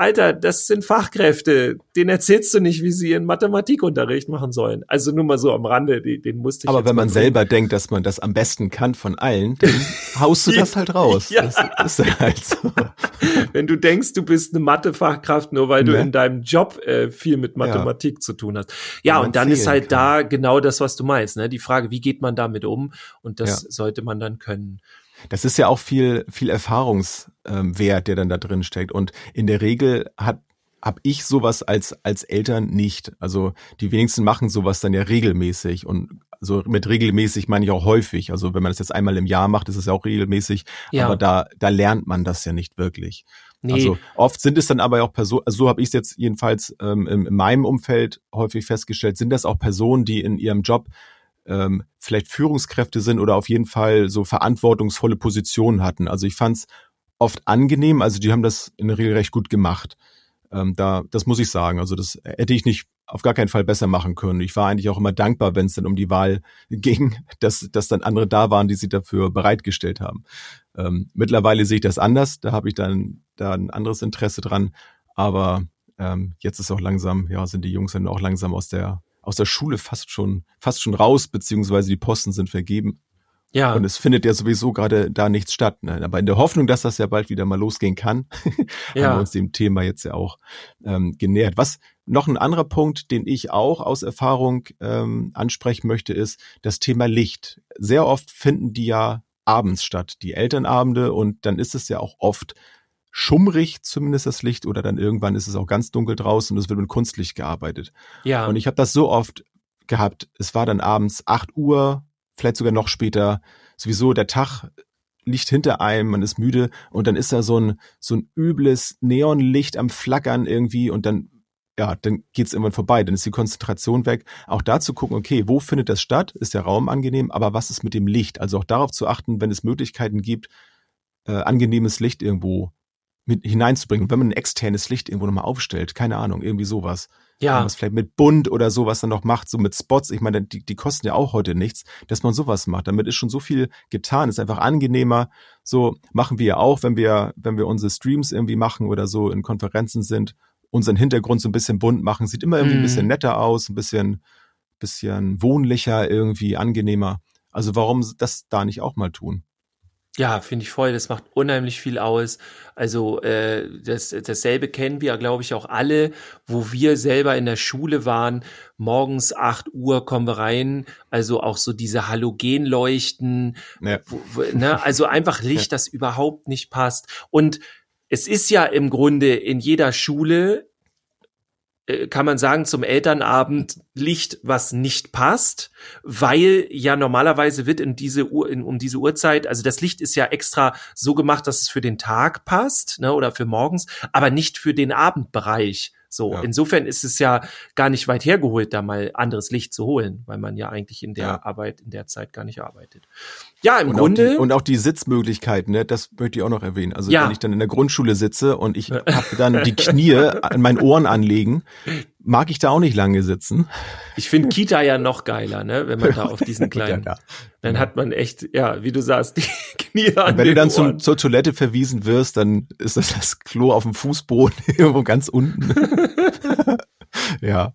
Speaker 3: Alter, das sind Fachkräfte, denen erzählst du nicht, wie sie ihren Mathematikunterricht machen sollen. Also nur mal so am Rande, den, den musste ich
Speaker 2: Aber wenn man
Speaker 3: bringen.
Speaker 2: selber denkt, dass man das am besten kann von allen, dann haust du das halt raus.
Speaker 3: Ja.
Speaker 2: Das ist halt so.
Speaker 3: wenn du denkst, du bist eine Mathefachkraft, nur weil du
Speaker 2: Ne?
Speaker 3: in deinem Job äh, viel mit Mathematik zu tun hast. Ja, und dann ist halt
Speaker 2: kann.
Speaker 3: da genau das, was du meinst, ne? Die Frage, wie geht man damit um? Und das
Speaker 2: Ja.
Speaker 3: sollte man dann können.
Speaker 2: Das ist ja auch viel, viel Erfahrungswert, der dann da drin steckt. Und in der Regel hat habe ich sowas als als Eltern nicht. Also die wenigsten machen sowas dann ja regelmäßig und so mit regelmäßig meine ich auch häufig. Also wenn man das jetzt einmal im Jahr macht, ist es ja auch regelmäßig.
Speaker 3: Ja.
Speaker 2: Aber da da lernt man das ja nicht wirklich.
Speaker 3: Nee,
Speaker 2: Also oft sind es dann aber auch Personen, also so habe ich es jetzt jedenfalls ähm, in, in meinem Umfeld häufig festgestellt, sind das auch Personen, die in ihrem Job ähm, vielleicht Führungskräfte sind oder auf jeden Fall so verantwortungsvolle Positionen hatten. Also ich fand es oft angenehm, also die haben das in der Regel recht gut gemacht. Ähm, da, das muss ich sagen. Also das hätte ich nicht auf gar keinen Fall besser machen können. Ich war eigentlich auch immer dankbar, wenn es dann um die Wahl ging, dass, dass dann andere da waren, die sich dafür bereitgestellt haben. Ähm, mittlerweile sehe ich das anders. Da habe ich dann da ein anderes Interesse dran. Aber ähm, jetzt ist auch langsam, ja, sind die Jungs dann auch langsam aus der aus der Schule fast schon fast schon raus, beziehungsweise die Posten sind vergeben.
Speaker 3: ja.
Speaker 2: Und es findet ja sowieso gerade da nichts statt. Ne? Aber in der Hoffnung, dass das ja bald wieder mal losgehen kann, haben
Speaker 3: Ja.
Speaker 2: wir uns dem Thema jetzt ja auch ähm, genähert. Was noch ein anderer Punkt, den ich auch aus Erfahrung ähm, ansprechen möchte, ist das Thema Licht. Sehr oft finden die ja abends statt, die Elternabende, und dann ist es ja auch oft schummrig, zumindest das Licht, oder dann irgendwann ist es auch ganz dunkel draußen und es wird mit Kunstlicht gearbeitet.
Speaker 3: ja.
Speaker 2: Und ich habe das so oft gehabt. Es war dann abends 8 Uhr, vielleicht sogar noch später. Sowieso der Tag liegt hinter einem, man ist müde und dann ist da so ein so ein übles Neonlicht am Flackern irgendwie und dann ja, dann geht's irgendwann vorbei, dann ist die Konzentration weg. Auch da zu gucken, okay, wo findet das statt? Ist der Raum angenehm, aber was ist mit dem Licht? Also auch darauf zu achten, wenn es Möglichkeiten gibt, äh, angenehmes Licht irgendwo mit hineinzubringen. Wenn man ein externes Licht irgendwo nochmal aufstellt, keine Ahnung, irgendwie sowas
Speaker 3: ja.
Speaker 2: was vielleicht mit Bunt oder sowas dann noch macht, so mit Spots. Ich meine, die, die kosten ja auch heute nichts, dass man sowas macht. Damit ist schon so viel getan, ist einfach angenehmer. So machen wir ja auch, wenn wir, wenn wir unsere Streams irgendwie machen oder so in Konferenzen sind, unseren Hintergrund so ein bisschen bunt machen. Sieht immer irgendwie ein
Speaker 3: Mhm.
Speaker 2: bisschen netter aus, ein bisschen, bisschen wohnlicher, irgendwie angenehmer. Also warum das da nicht auch mal tun?
Speaker 3: Ja, finde ich voll. Das macht unheimlich viel aus. Also äh, das, dasselbe kennen wir, glaube ich, auch alle, wo wir selber in der Schule waren. Morgens 8 Uhr kommen wir rein. Also auch so diese Halogenleuchten.
Speaker 2: Ja.
Speaker 3: Wo, wo, ne? Also einfach Licht, das überhaupt nicht passt. Und es ist ja im Grunde in jeder Schule kann man sagen, zum Elternabend Licht, was nicht passt, weil ja normalerweise wird in diese Uhr, in, um diese Uhrzeit, also das Licht ist ja extra so gemacht, dass es für den Tag passt, ne, oder für morgens, aber nicht für den Abendbereich. So,
Speaker 2: Ja.
Speaker 3: insofern ist es ja gar nicht weit hergeholt, da mal anderes Licht zu holen, weil man ja eigentlich in der
Speaker 2: Ja.
Speaker 3: Arbeit, in der Zeit gar nicht arbeitet. Ja, im
Speaker 2: Und
Speaker 3: Grunde.
Speaker 2: Auch die, und auch die Sitzmöglichkeiten, ne, das möchte ich auch noch erwähnen. Also
Speaker 3: Ja.
Speaker 2: wenn ich dann in der Grundschule sitze und ich habe dann die Knie an meinen Ohren anlegen, mag ich da auch nicht lange sitzen.
Speaker 3: ich finde Kita ja noch geiler, ne, wenn man da auf diesen kleinen,
Speaker 2: Ja, ja.
Speaker 3: dann hat man echt, ja, wie du sagst, die Knie an
Speaker 2: Und wenn du dann zum, zur Toilette verwiesen wirst, dann ist das das Klo auf dem Fußboden irgendwo ganz unten. ja.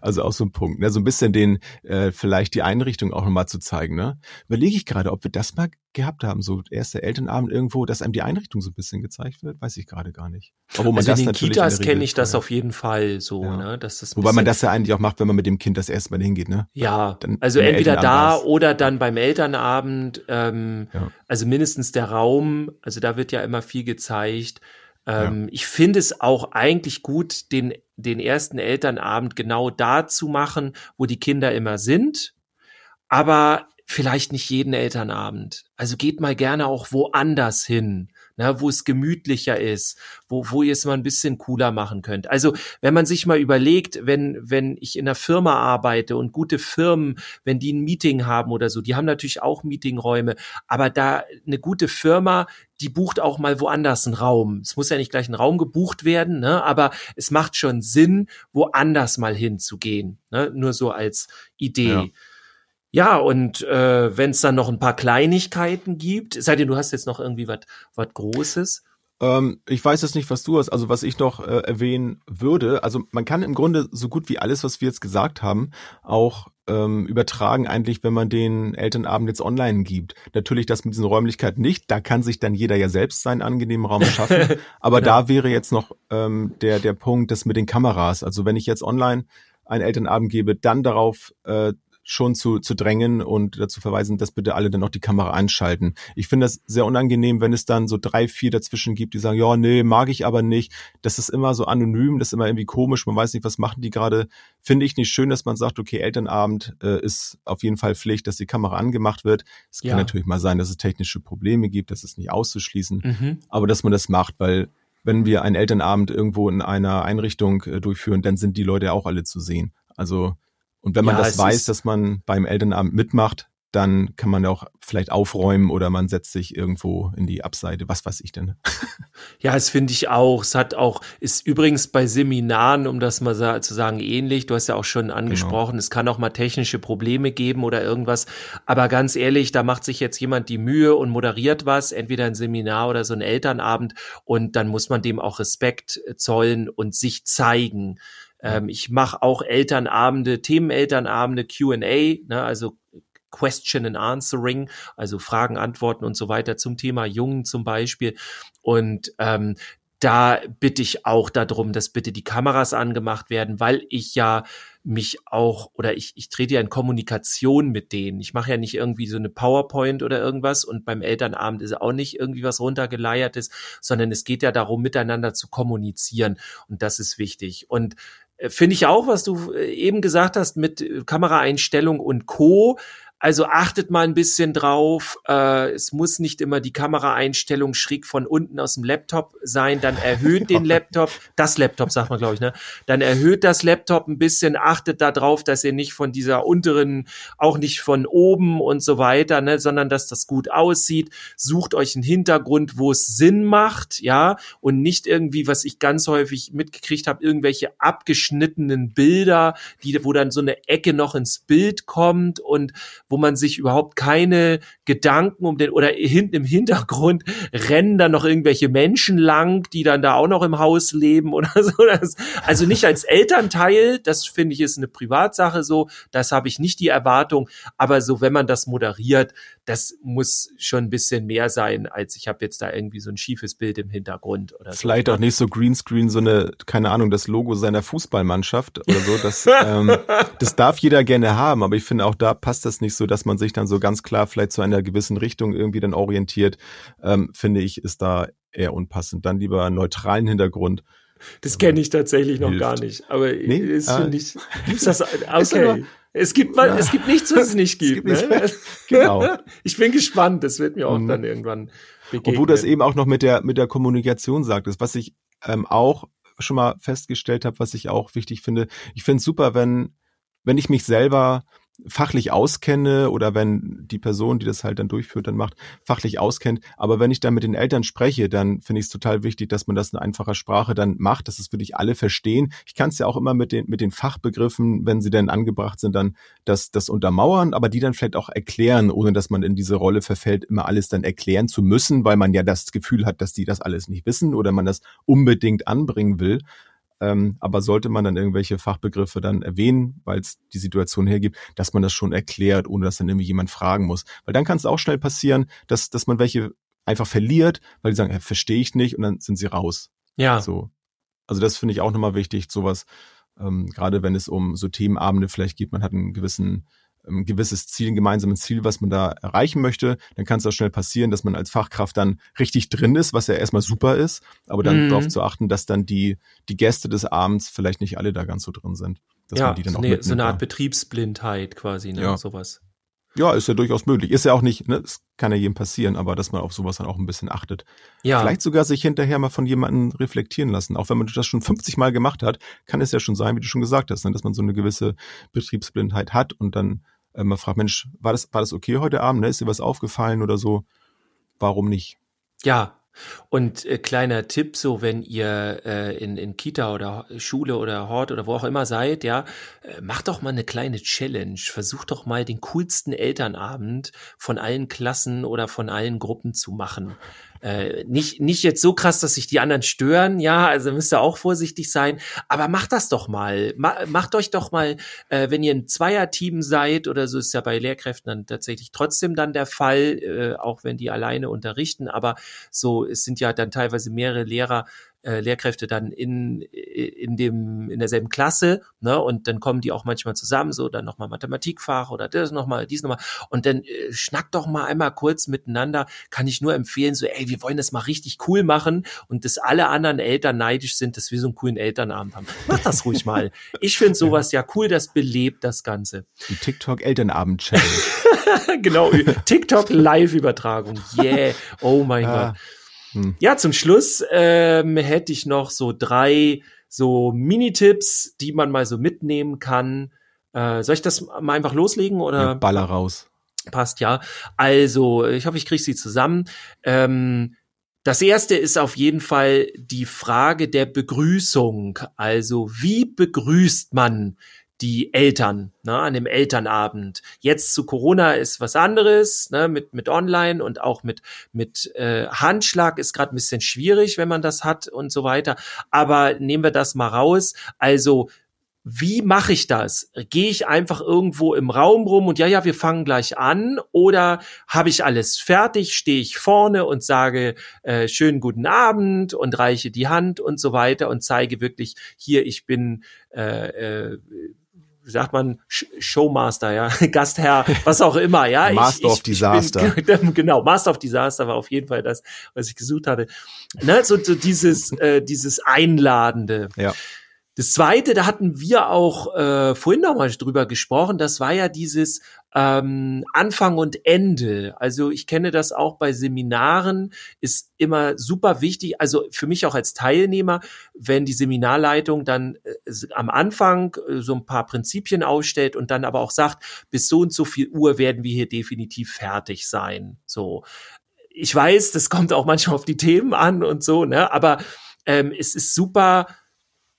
Speaker 2: Also auch so ein Punkt, ne? so ein bisschen den, äh, vielleicht die Einrichtung auch nochmal zu zeigen. Ne? Überlege ich gerade, ob wir das mal gehabt haben, so erster Elternabend irgendwo, dass einem die Einrichtung so ein bisschen gezeigt wird, weiß ich gerade gar nicht. Obwohl man
Speaker 3: also
Speaker 2: das
Speaker 3: in den
Speaker 2: natürlich
Speaker 3: Kitas kenne ich das auf jeden Fall so,
Speaker 2: Ja.
Speaker 3: ne, dass das
Speaker 2: Wobei man das ja eigentlich auch macht, wenn man mit dem Kind das erste Mal hingeht, ne?
Speaker 3: Ja,
Speaker 2: Dann
Speaker 3: also entweder da
Speaker 2: war's.
Speaker 3: oder dann beim Elternabend, ähm,
Speaker 2: Ja.
Speaker 3: also mindestens der Raum, also da wird ja immer viel gezeigt. Ähm, Ich finde es auch eigentlich gut, den, den ersten Elternabend genau da zu machen, wo die Kinder immer sind, aber vielleicht nicht jeden Elternabend. Also geht mal gerne auch woanders hin, ne, wo es gemütlicher ist, wo, wo ihr es mal ein bisschen cooler machen könnt. Also wenn man sich mal überlegt, wenn, wenn ich in einer Firma arbeite und gute Firmen, wenn die ein Meeting haben oder so, die haben natürlich auch Meetingräume, aber da eine gute Firma, die bucht auch mal woanders einen Raum. Es muss ja nicht gleich ein Raum gebucht werden, ne, aber es macht schon Sinn, woanders mal hinzugehen, ne, nur so als Idee.
Speaker 2: Ja.
Speaker 3: Ja, und äh, wenn es dann noch ein paar Kleinigkeiten gibt, sei denn, du hast jetzt noch irgendwie was was Großes.
Speaker 2: Ähm, ich weiß jetzt nicht, was du hast. Also was ich noch äh, erwähnen würde, also man kann im Grunde so gut wie alles, was wir jetzt gesagt haben, auch ähm, übertragen eigentlich, wenn man den Elternabend jetzt online gibt. Natürlich das mit diesen Räumlichkeiten nicht. Da kann sich dann jeder ja selbst seinen angenehmen Raum schaffen. Aber genau. da wäre jetzt noch ähm, der der Punkt, das mit den Kameras. Also wenn ich jetzt online einen Elternabend gebe, dann darauf äh, schon zu, zu drängen und dazu verweisen, dass bitte alle dann auch die Kamera einschalten. Ich finde das sehr unangenehm, wenn es dann so drei, vier dazwischen gibt, die sagen, ja, nee, mag ich aber nicht. Das ist immer so anonym, das ist immer irgendwie komisch, man weiß nicht, was machen die gerade. Finde ich nicht schön, dass man sagt, okay, Elternabend äh, ist auf jeden Fall Pflicht, dass die Kamera angemacht wird. Es ja. kann natürlich mal sein, dass es technische Probleme gibt, das ist nicht auszuschließen, mhm. aber dass man das macht, weil wenn wir einen Elternabend irgendwo in einer Einrichtung äh, durchführen, dann sind die Leute auch alle zu sehen. Also und wenn man ja, das weiß, dass man beim Elternabend mitmacht, dann kann man auch vielleicht aufräumen oder man setzt sich irgendwo in die Abseite, was weiß ich denn.
Speaker 3: Ja, das finde ich auch. Es hat auch, ist übrigens bei Seminaren, um das mal zu sagen, ähnlich. Du hast ja auch schon angesprochen, genau. es kann auch mal technische Probleme geben oder irgendwas. Aber ganz ehrlich, da macht sich jetzt jemand die Mühe und moderiert was, entweder ein Seminar oder so ein Elternabend. Und dann muss man dem auch Respekt zollen und sich zeigen. Ähm, ich mache auch Elternabende, Themenelternabende, Q&A, ne, also Question and Answering, also Fragen, Antworten und so weiter zum Thema Jungen zum Beispiel. Und ähm, da bitte ich auch darum, dass bitte die Kameras angemacht werden, weil ich ja mich auch oder ich, ich trete ja in Kommunikation mit denen. Ich mache ja nicht irgendwie so eine PowerPoint oder irgendwas und beim Elternabend ist auch nicht irgendwie was runtergeleiertes, sondern es geht ja darum, miteinander zu kommunizieren und das ist wichtig. Und finde ich auch, was du äh, eben gesagt hast mit äh, Kameraeinstellung und Co. Also achtet mal ein bisschen drauf. Äh, es muss nicht immer die Kameraeinstellung schräg von unten aus dem Laptop sein. Dann erhöht den Laptop, das Laptop sagt man, glaube ich, ne? Dann erhöht das Laptop ein bisschen, achtet da drauf, dass ihr nicht von dieser unteren, auch nicht von oben und so weiter, ne, sondern dass das gut aussieht. Sucht euch einen Hintergrund, wo es Sinn macht, ja, und nicht irgendwie, was ich ganz häufig mitgekriegt habe, irgendwelche abgeschnittenen Bilder, die, wo dann so eine Ecke noch ins Bild kommt und wo man sich überhaupt keine Gedanken um den oder hinten im Hintergrund rennen dann noch irgendwelche Menschen lang, die dann da auch noch im Haus leben oder so. Also nicht als Elternteil, das finde ich ist eine Privatsache so, das habe ich nicht die Erwartung, aber so wenn man das moderiert, das muss schon ein bisschen mehr sein, als ich habe jetzt da irgendwie so ein schiefes Bild im Hintergrund oder
Speaker 2: Vielleicht
Speaker 3: so.
Speaker 2: auch nicht so Greenscreen, so eine, keine Ahnung, das Logo seiner Fußballmannschaft oder so. Das, ähm, das darf jeder gerne haben, aber ich finde auch da passt das nicht so, dass man sich dann so ganz klar vielleicht zu einer gewissen Richtung irgendwie dann orientiert. Ähm, finde ich, ist da eher unpassend. Dann lieber einen neutralen Hintergrund.
Speaker 3: Das kenne ich tatsächlich noch hilft. gar nicht. Aber nee? ist ah. ich, gibt's das? Okay. Es gibt, ja. es gibt nichts, was es nicht gibt. Es gibt ne? genau. Ich bin gespannt. Das wird mir auch mhm. dann irgendwann
Speaker 2: begegnen. Obwohl das eben auch noch mit der, mit der Kommunikation sagt, ist, was ich ähm, auch schon mal festgestellt habe, was ich auch wichtig finde. Ich finde es super, wenn, wenn ich mich selber fachlich auskenne oder wenn die Person, die das halt dann durchführt, dann macht, fachlich auskennt. Aber wenn ich dann mit den Eltern spreche, dann finde ich es total wichtig, dass man das in einfacher Sprache dann macht, dass es wirklich alle verstehen. Ich kann es ja auch immer mit den, mit den Fachbegriffen, wenn sie denn angebracht sind, dann das, das untermauern, aber die dann vielleicht auch erklären, ohne dass man in diese Rolle verfällt, immer alles dann erklären zu müssen, weil man ja das Gefühl hat, dass die das alles nicht wissen oder man das unbedingt anbringen will. Ähm, aber sollte man dann irgendwelche Fachbegriffe dann erwähnen, weil es die Situation hergibt, dass man das schon erklärt, ohne dass dann irgendwie jemand fragen muss. Weil dann kann es auch schnell passieren, dass, dass man welche einfach verliert, weil die sagen, äh, verstehe ich nicht und dann sind sie raus.
Speaker 3: Ja.
Speaker 2: So. Also das finde ich auch nochmal wichtig, sowas, ähm, gerade wenn es um so Themenabende vielleicht geht, man hat einen gewissen ein gewisses Ziel, ein gemeinsames Ziel, was man da erreichen möchte, dann kann es auch schnell passieren, dass man als Fachkraft dann richtig drin ist, was ja erstmal super ist, aber dann mhm. darauf zu achten, dass dann die, die Gäste des Abends vielleicht nicht alle da ganz so drin sind. Dass
Speaker 3: ja, man die dann auch nee, so eine Art Betriebsblindheit quasi, ne? Ja. sowas.
Speaker 2: Ja, ist ja durchaus möglich. Ist ja auch nicht, ne, es kann ja jedem passieren, aber dass man auf sowas dann auch ein bisschen achtet. Ja. Vielleicht sogar sich hinterher mal von jemandem reflektieren lassen. Auch wenn man das schon 50 Mal gemacht hat, kann es ja schon sein, wie du schon gesagt hast, ne, dass man so eine gewisse Betriebsblindheit hat und dann äh, man fragt, Mensch, war das, war das okay heute Abend? Ne? Ist dir was aufgefallen oder so? Warum nicht?
Speaker 3: Ja, und äh, kleiner Tipp, so wenn ihr äh, in, in Kita oder Schule oder Hort oder wo auch immer seid, ja, äh, macht doch mal eine kleine Challenge. Versucht doch mal den coolsten Elternabend von allen Klassen oder von allen Gruppen zu machen. Äh, nicht, nicht jetzt so krass, dass sich die anderen stören, ja, also müsst ihr auch vorsichtig sein, aber macht das doch mal. Ma macht euch doch mal, äh, wenn ihr ein Zweierteam seid oder so ist ja bei Lehrkräften dann tatsächlich trotzdem dann der Fall, äh, auch wenn die alleine unterrichten, aber so, es sind ja dann teilweise mehrere Lehrer äh, Lehrkräfte dann in, in dem, in derselben Klasse, ne, und dann kommen die auch manchmal zusammen, so, dann nochmal Mathematikfach oder das nochmal, dies nochmal, und dann äh, schnackt doch mal einmal kurz miteinander, kann ich nur empfehlen, so, ey, wir wollen das mal richtig cool machen und dass alle anderen Eltern neidisch sind, dass wir so einen coolen Elternabend haben. Mach das ruhig mal. Ich finde sowas ja cool, das belebt das Ganze.
Speaker 2: Die TikTok-Elternabend-Challenge.
Speaker 3: genau, TikTok-Live-Übertragung. Yeah. Oh mein ah. Gott. Hm. Ja, zum Schluss ähm, hätte ich noch so drei so Mini-Tipps, die man mal so mitnehmen kann. Äh, soll ich das mal einfach loslegen oder? Ja,
Speaker 2: baller raus.
Speaker 3: Passt ja. Also, ich hoffe, ich kriege sie zusammen. Ähm, das erste ist auf jeden Fall die Frage der Begrüßung. Also, wie begrüßt man die Eltern ne, an dem Elternabend. Jetzt zu Corona ist was anderes, ne, mit mit Online und auch mit mit äh, Handschlag ist gerade ein bisschen schwierig, wenn man das hat und so weiter. Aber nehmen wir das mal raus. Also wie mache ich das? Gehe ich einfach irgendwo im Raum rum und ja, ja, wir fangen gleich an? Oder habe ich alles fertig? Stehe ich vorne und sage äh, schönen guten Abend und reiche die Hand und so weiter und zeige wirklich hier, ich bin äh, äh, sagt man, Showmaster, ja, Gastherr, was auch immer, ja.
Speaker 2: Master ich, of Disaster.
Speaker 3: Bin, genau, Master of Disaster war auf jeden Fall das, was ich gesucht hatte. Ne, so, so dieses, äh, dieses Einladende.
Speaker 2: Ja.
Speaker 3: Das zweite, da hatten wir auch äh, vorhin noch mal drüber gesprochen, das war ja dieses ähm, Anfang und Ende. Also ich kenne das auch bei Seminaren, ist immer super wichtig, also für mich auch als Teilnehmer, wenn die Seminarleitung dann äh, am Anfang äh, so ein paar Prinzipien aufstellt und dann aber auch sagt, bis so und so viel Uhr werden wir hier definitiv fertig sein. So. Ich weiß, das kommt auch manchmal auf die Themen an und so, ne? Aber ähm, es ist super,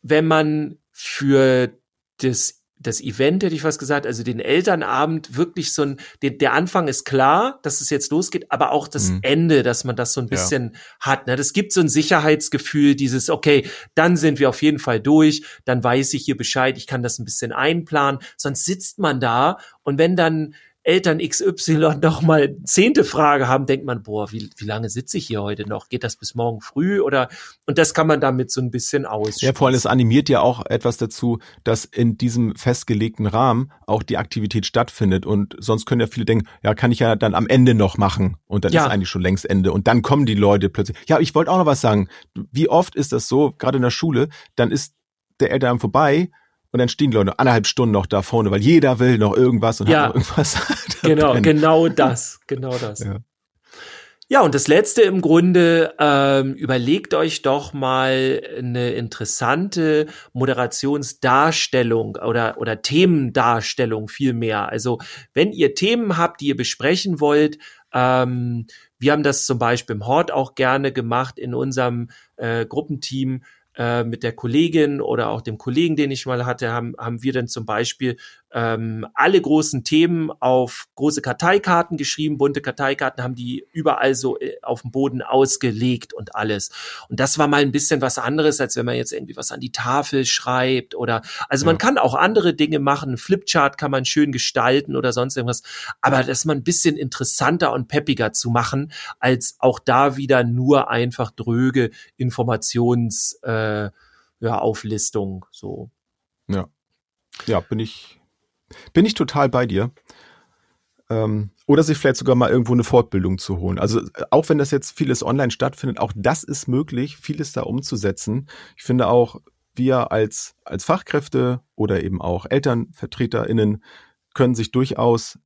Speaker 3: wenn man für das das Event, hätte ich fast gesagt, also den Elternabend wirklich so ein, der, der Anfang ist klar, dass es jetzt losgeht, aber auch das mhm. Ende, dass man das so ein bisschen ja. hat. Ne? Das gibt so ein Sicherheitsgefühl, dieses, okay, dann sind wir auf jeden Fall durch, dann weiß ich hier Bescheid, ich kann das ein bisschen einplanen, sonst sitzt man da und wenn dann Eltern XY noch mal zehnte Frage haben, denkt man, boah, wie, wie lange sitze ich hier heute noch? Geht das bis morgen früh oder? Und das kann man damit so ein bisschen aus.
Speaker 2: Ja, vor allem es animiert ja auch etwas dazu, dass in diesem festgelegten Rahmen auch die Aktivität stattfindet und sonst können ja viele denken, ja, kann ich ja dann am Ende noch machen und dann ja. ist eigentlich schon längst Ende und dann kommen die Leute plötzlich. Ja, ich wollte auch noch was sagen. Wie oft ist das so, gerade in der Schule, dann ist der Elternabend vorbei und dann stehen die Leute anderthalb Stunden noch da vorne, weil jeder will noch irgendwas und
Speaker 3: ja,
Speaker 2: hat noch irgendwas.
Speaker 3: genau, brennt. genau das, genau das. Ja. Ja, und das letzte im Grunde, ähm, überlegt euch doch mal eine interessante Moderationsdarstellung oder, oder Themendarstellung vielmehr. Also wenn ihr Themen habt, die ihr besprechen wollt, ähm, wir haben das zum Beispiel im Hort auch gerne gemacht in unserem äh, Gruppenteam, äh, mit der Kollegin oder auch dem Kollegen, den ich mal hatte, haben, haben wir dann zum Beispiel ähm, alle großen Themen auf große Karteikarten geschrieben, bunte Karteikarten haben die überall so äh, auf dem Boden ausgelegt und alles. Und das war mal ein bisschen was anderes, als wenn man jetzt irgendwie was an die Tafel schreibt oder also man kann auch andere Dinge machen. Flipchart kann man schön gestalten oder sonst irgendwas, aber das mal ein bisschen interessanter und peppiger zu machen, als auch da wieder nur einfach dröge Informations äh, ja, Auflistung so.
Speaker 2: Ja. Ja, bin ich bin ich total bei dir. Ähm, oder sich vielleicht sogar mal irgendwo eine Fortbildung zu holen. Also auch wenn das jetzt vieles online stattfindet, auch das ist möglich, vieles da umzusetzen. Ich finde auch, wir als, als Fachkräfte oder eben auch ElternvertreterInnen können sich durchaus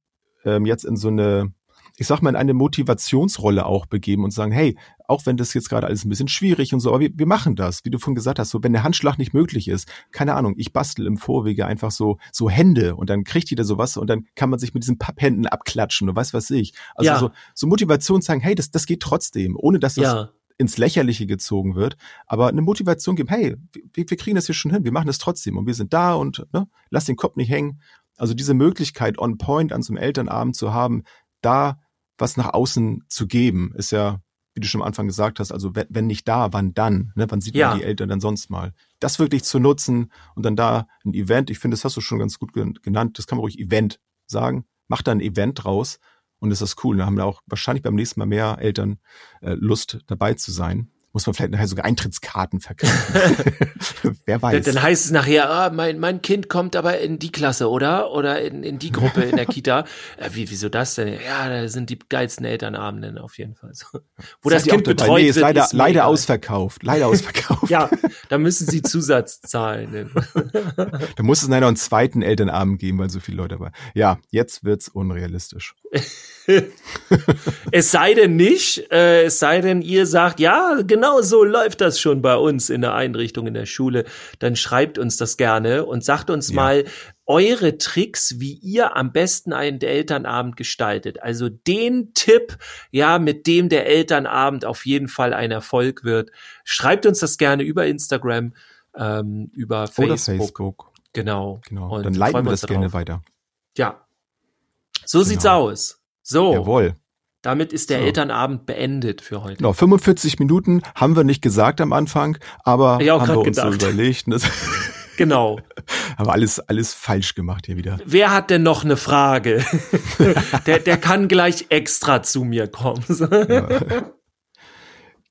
Speaker 2: ähm, jetzt in so eine ich sag mal, in eine Motivationsrolle auch begeben und sagen, hey, auch wenn das jetzt gerade alles ein bisschen schwierig und so, aber wir, wir machen das, wie du vorhin gesagt hast, so wenn der Handschlag nicht möglich ist, keine Ahnung, ich bastel im Vorwege einfach so so Hände und dann kriegt jeder sowas und dann kann man sich mit diesen Papphänden abklatschen und weiß was ich. Also ja. so, so Motivation sagen, hey, das, das geht trotzdem, ohne dass das ja. ins Lächerliche gezogen wird, aber eine Motivation geben, hey, wir, wir kriegen das hier schon hin, wir machen das trotzdem und wir sind da und ne, lass den Kopf nicht hängen. Also diese Möglichkeit on point an so einem Elternabend zu haben, da was nach außen zu geben, ist ja wie du schon am Anfang gesagt hast, also wenn, nicht da, wann dann? Ne? Wann sieht
Speaker 3: Ja.
Speaker 2: man die Eltern dann sonst mal? Das wirklich zu nutzen und dann da ein Event, ich finde, das hast du schon ganz gut gen- genannt, das kann man ruhig Event sagen. Mach da ein Event draus und ist das cool. Da haben da auch wahrscheinlich beim nächsten Mal mehr Eltern äh, Lust dabei zu sein. Muss man vielleicht nachher sogar Eintrittskarten verkaufen. Wer
Speaker 3: Dann,
Speaker 2: weiß.
Speaker 3: dann heißt es nachher, ah, mein, mein Kind kommt aber in die Klasse, oder? Oder in, in die Gruppe in der Kita. Äh, wie, wieso das denn? Ja, da sind die geilsten Elternabenden auf jeden Fall. So. Wo das
Speaker 2: auch
Speaker 3: Kind betreut
Speaker 2: nee, ist
Speaker 3: wird,
Speaker 2: leider,
Speaker 3: ist
Speaker 2: leider
Speaker 3: egal.
Speaker 2: ausverkauft. Leider ausverkauft.
Speaker 3: Ja, da müssen sie Zusatz zahlen.
Speaker 2: Da muss es noch einen zweiten Elternabend geben, weil so viele Leute dabei. Ja, jetzt wird's unrealistisch.
Speaker 3: Es sei denn nicht, äh, es sei denn, ihr sagt, ja, genau so läuft das schon bei uns in der Einrichtung, in der Schule, dann schreibt uns das gerne und sagt uns
Speaker 2: Ja.
Speaker 3: mal eure Tricks, wie ihr am besten einen Elternabend gestaltet. Also den Tipp, ja, mit dem der Elternabend auf jeden Fall ein Erfolg wird. Schreibt uns das gerne über Instagram, ähm, über
Speaker 2: Oder
Speaker 3: Facebook.
Speaker 2: Facebook.
Speaker 3: Genau.
Speaker 2: Genau.
Speaker 3: Und
Speaker 2: Dann leiten wir das gerne weiter.
Speaker 3: Ja. So sieht's
Speaker 2: Genau.
Speaker 3: aus. So,
Speaker 2: Jawohl.
Speaker 3: Damit ist der
Speaker 2: So.
Speaker 3: Elternabend beendet für heute.
Speaker 2: Genau, 45 Minuten haben wir nicht gesagt am Anfang, aber
Speaker 3: auch
Speaker 2: haben wir uns so überlegt. Das
Speaker 3: Genau.
Speaker 2: haben wir alles, alles falsch gemacht hier wieder.
Speaker 3: Wer hat denn noch eine Frage? der, der kann gleich extra zu mir kommen.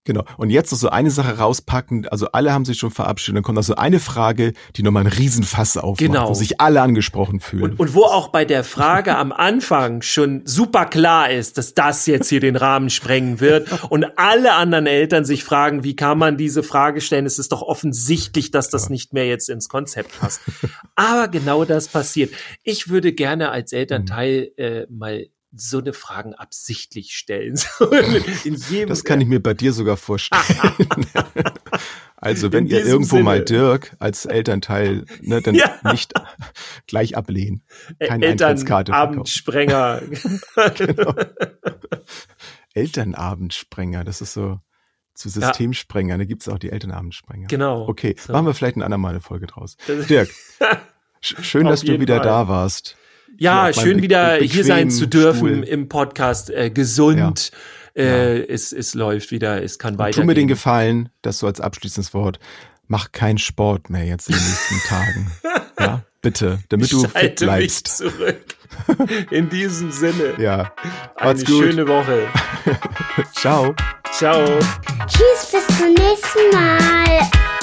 Speaker 2: Genau. Und jetzt noch so eine Sache rauspacken. Also alle haben sich schon verabschiedet. Dann kommt noch so eine Frage, die nochmal einen Riesenfass aufmacht,
Speaker 3: Genau.
Speaker 2: wo sich alle angesprochen fühlen.
Speaker 3: Und, und wo auch bei der Frage am Anfang schon super klar ist, dass das jetzt hier den Rahmen sprengen wird und alle anderen Eltern sich fragen, wie kann man diese Frage stellen? Es ist doch offensichtlich, dass das nicht mehr jetzt ins Konzept passt. Aber genau das passiert. Ich würde gerne als Elternteil äh, mal so eine Fragen absichtlich stellen. In jedem,
Speaker 2: das kann ich mir bei dir sogar vorstellen. also wenn ihr irgendwo mal
Speaker 3: Sinne.
Speaker 2: Dirk als Elternteil, ne, dann
Speaker 3: Ja.
Speaker 2: nicht gleich ablehnen. Keine Eintrittskarte verkaufen.
Speaker 3: Elternabendsprenger.
Speaker 2: Elternabendsprenger, das ist so zu Systemsprenger. Da gibt's auch die Elternabendsprenger.
Speaker 3: genau.
Speaker 2: Okay,
Speaker 3: So.
Speaker 2: machen wir vielleicht ein andermal eine Folge draus. Dirk, sch- schön, dass du wieder
Speaker 3: Fall.
Speaker 2: da warst.
Speaker 3: Ja, schön wieder
Speaker 2: be-
Speaker 3: hier sein zu dürfen
Speaker 2: Stuhl.
Speaker 3: im Podcast. Äh, gesund. Äh, es, es läuft wieder, es kann
Speaker 2: Tu
Speaker 3: weitergehen.
Speaker 2: mir den Gefallen, dass du als abschließendes Wort, mach keinen Sport mehr jetzt in den nächsten Tagen. Ja, bitte, damit du fit bleibst.
Speaker 3: zurück. In diesem Sinne.
Speaker 2: Ja,
Speaker 3: Eine
Speaker 2: macht's gut.
Speaker 3: schöne Woche.
Speaker 2: Ciao.
Speaker 3: Ciao.
Speaker 1: Tschüss, bis zum nächsten Mal.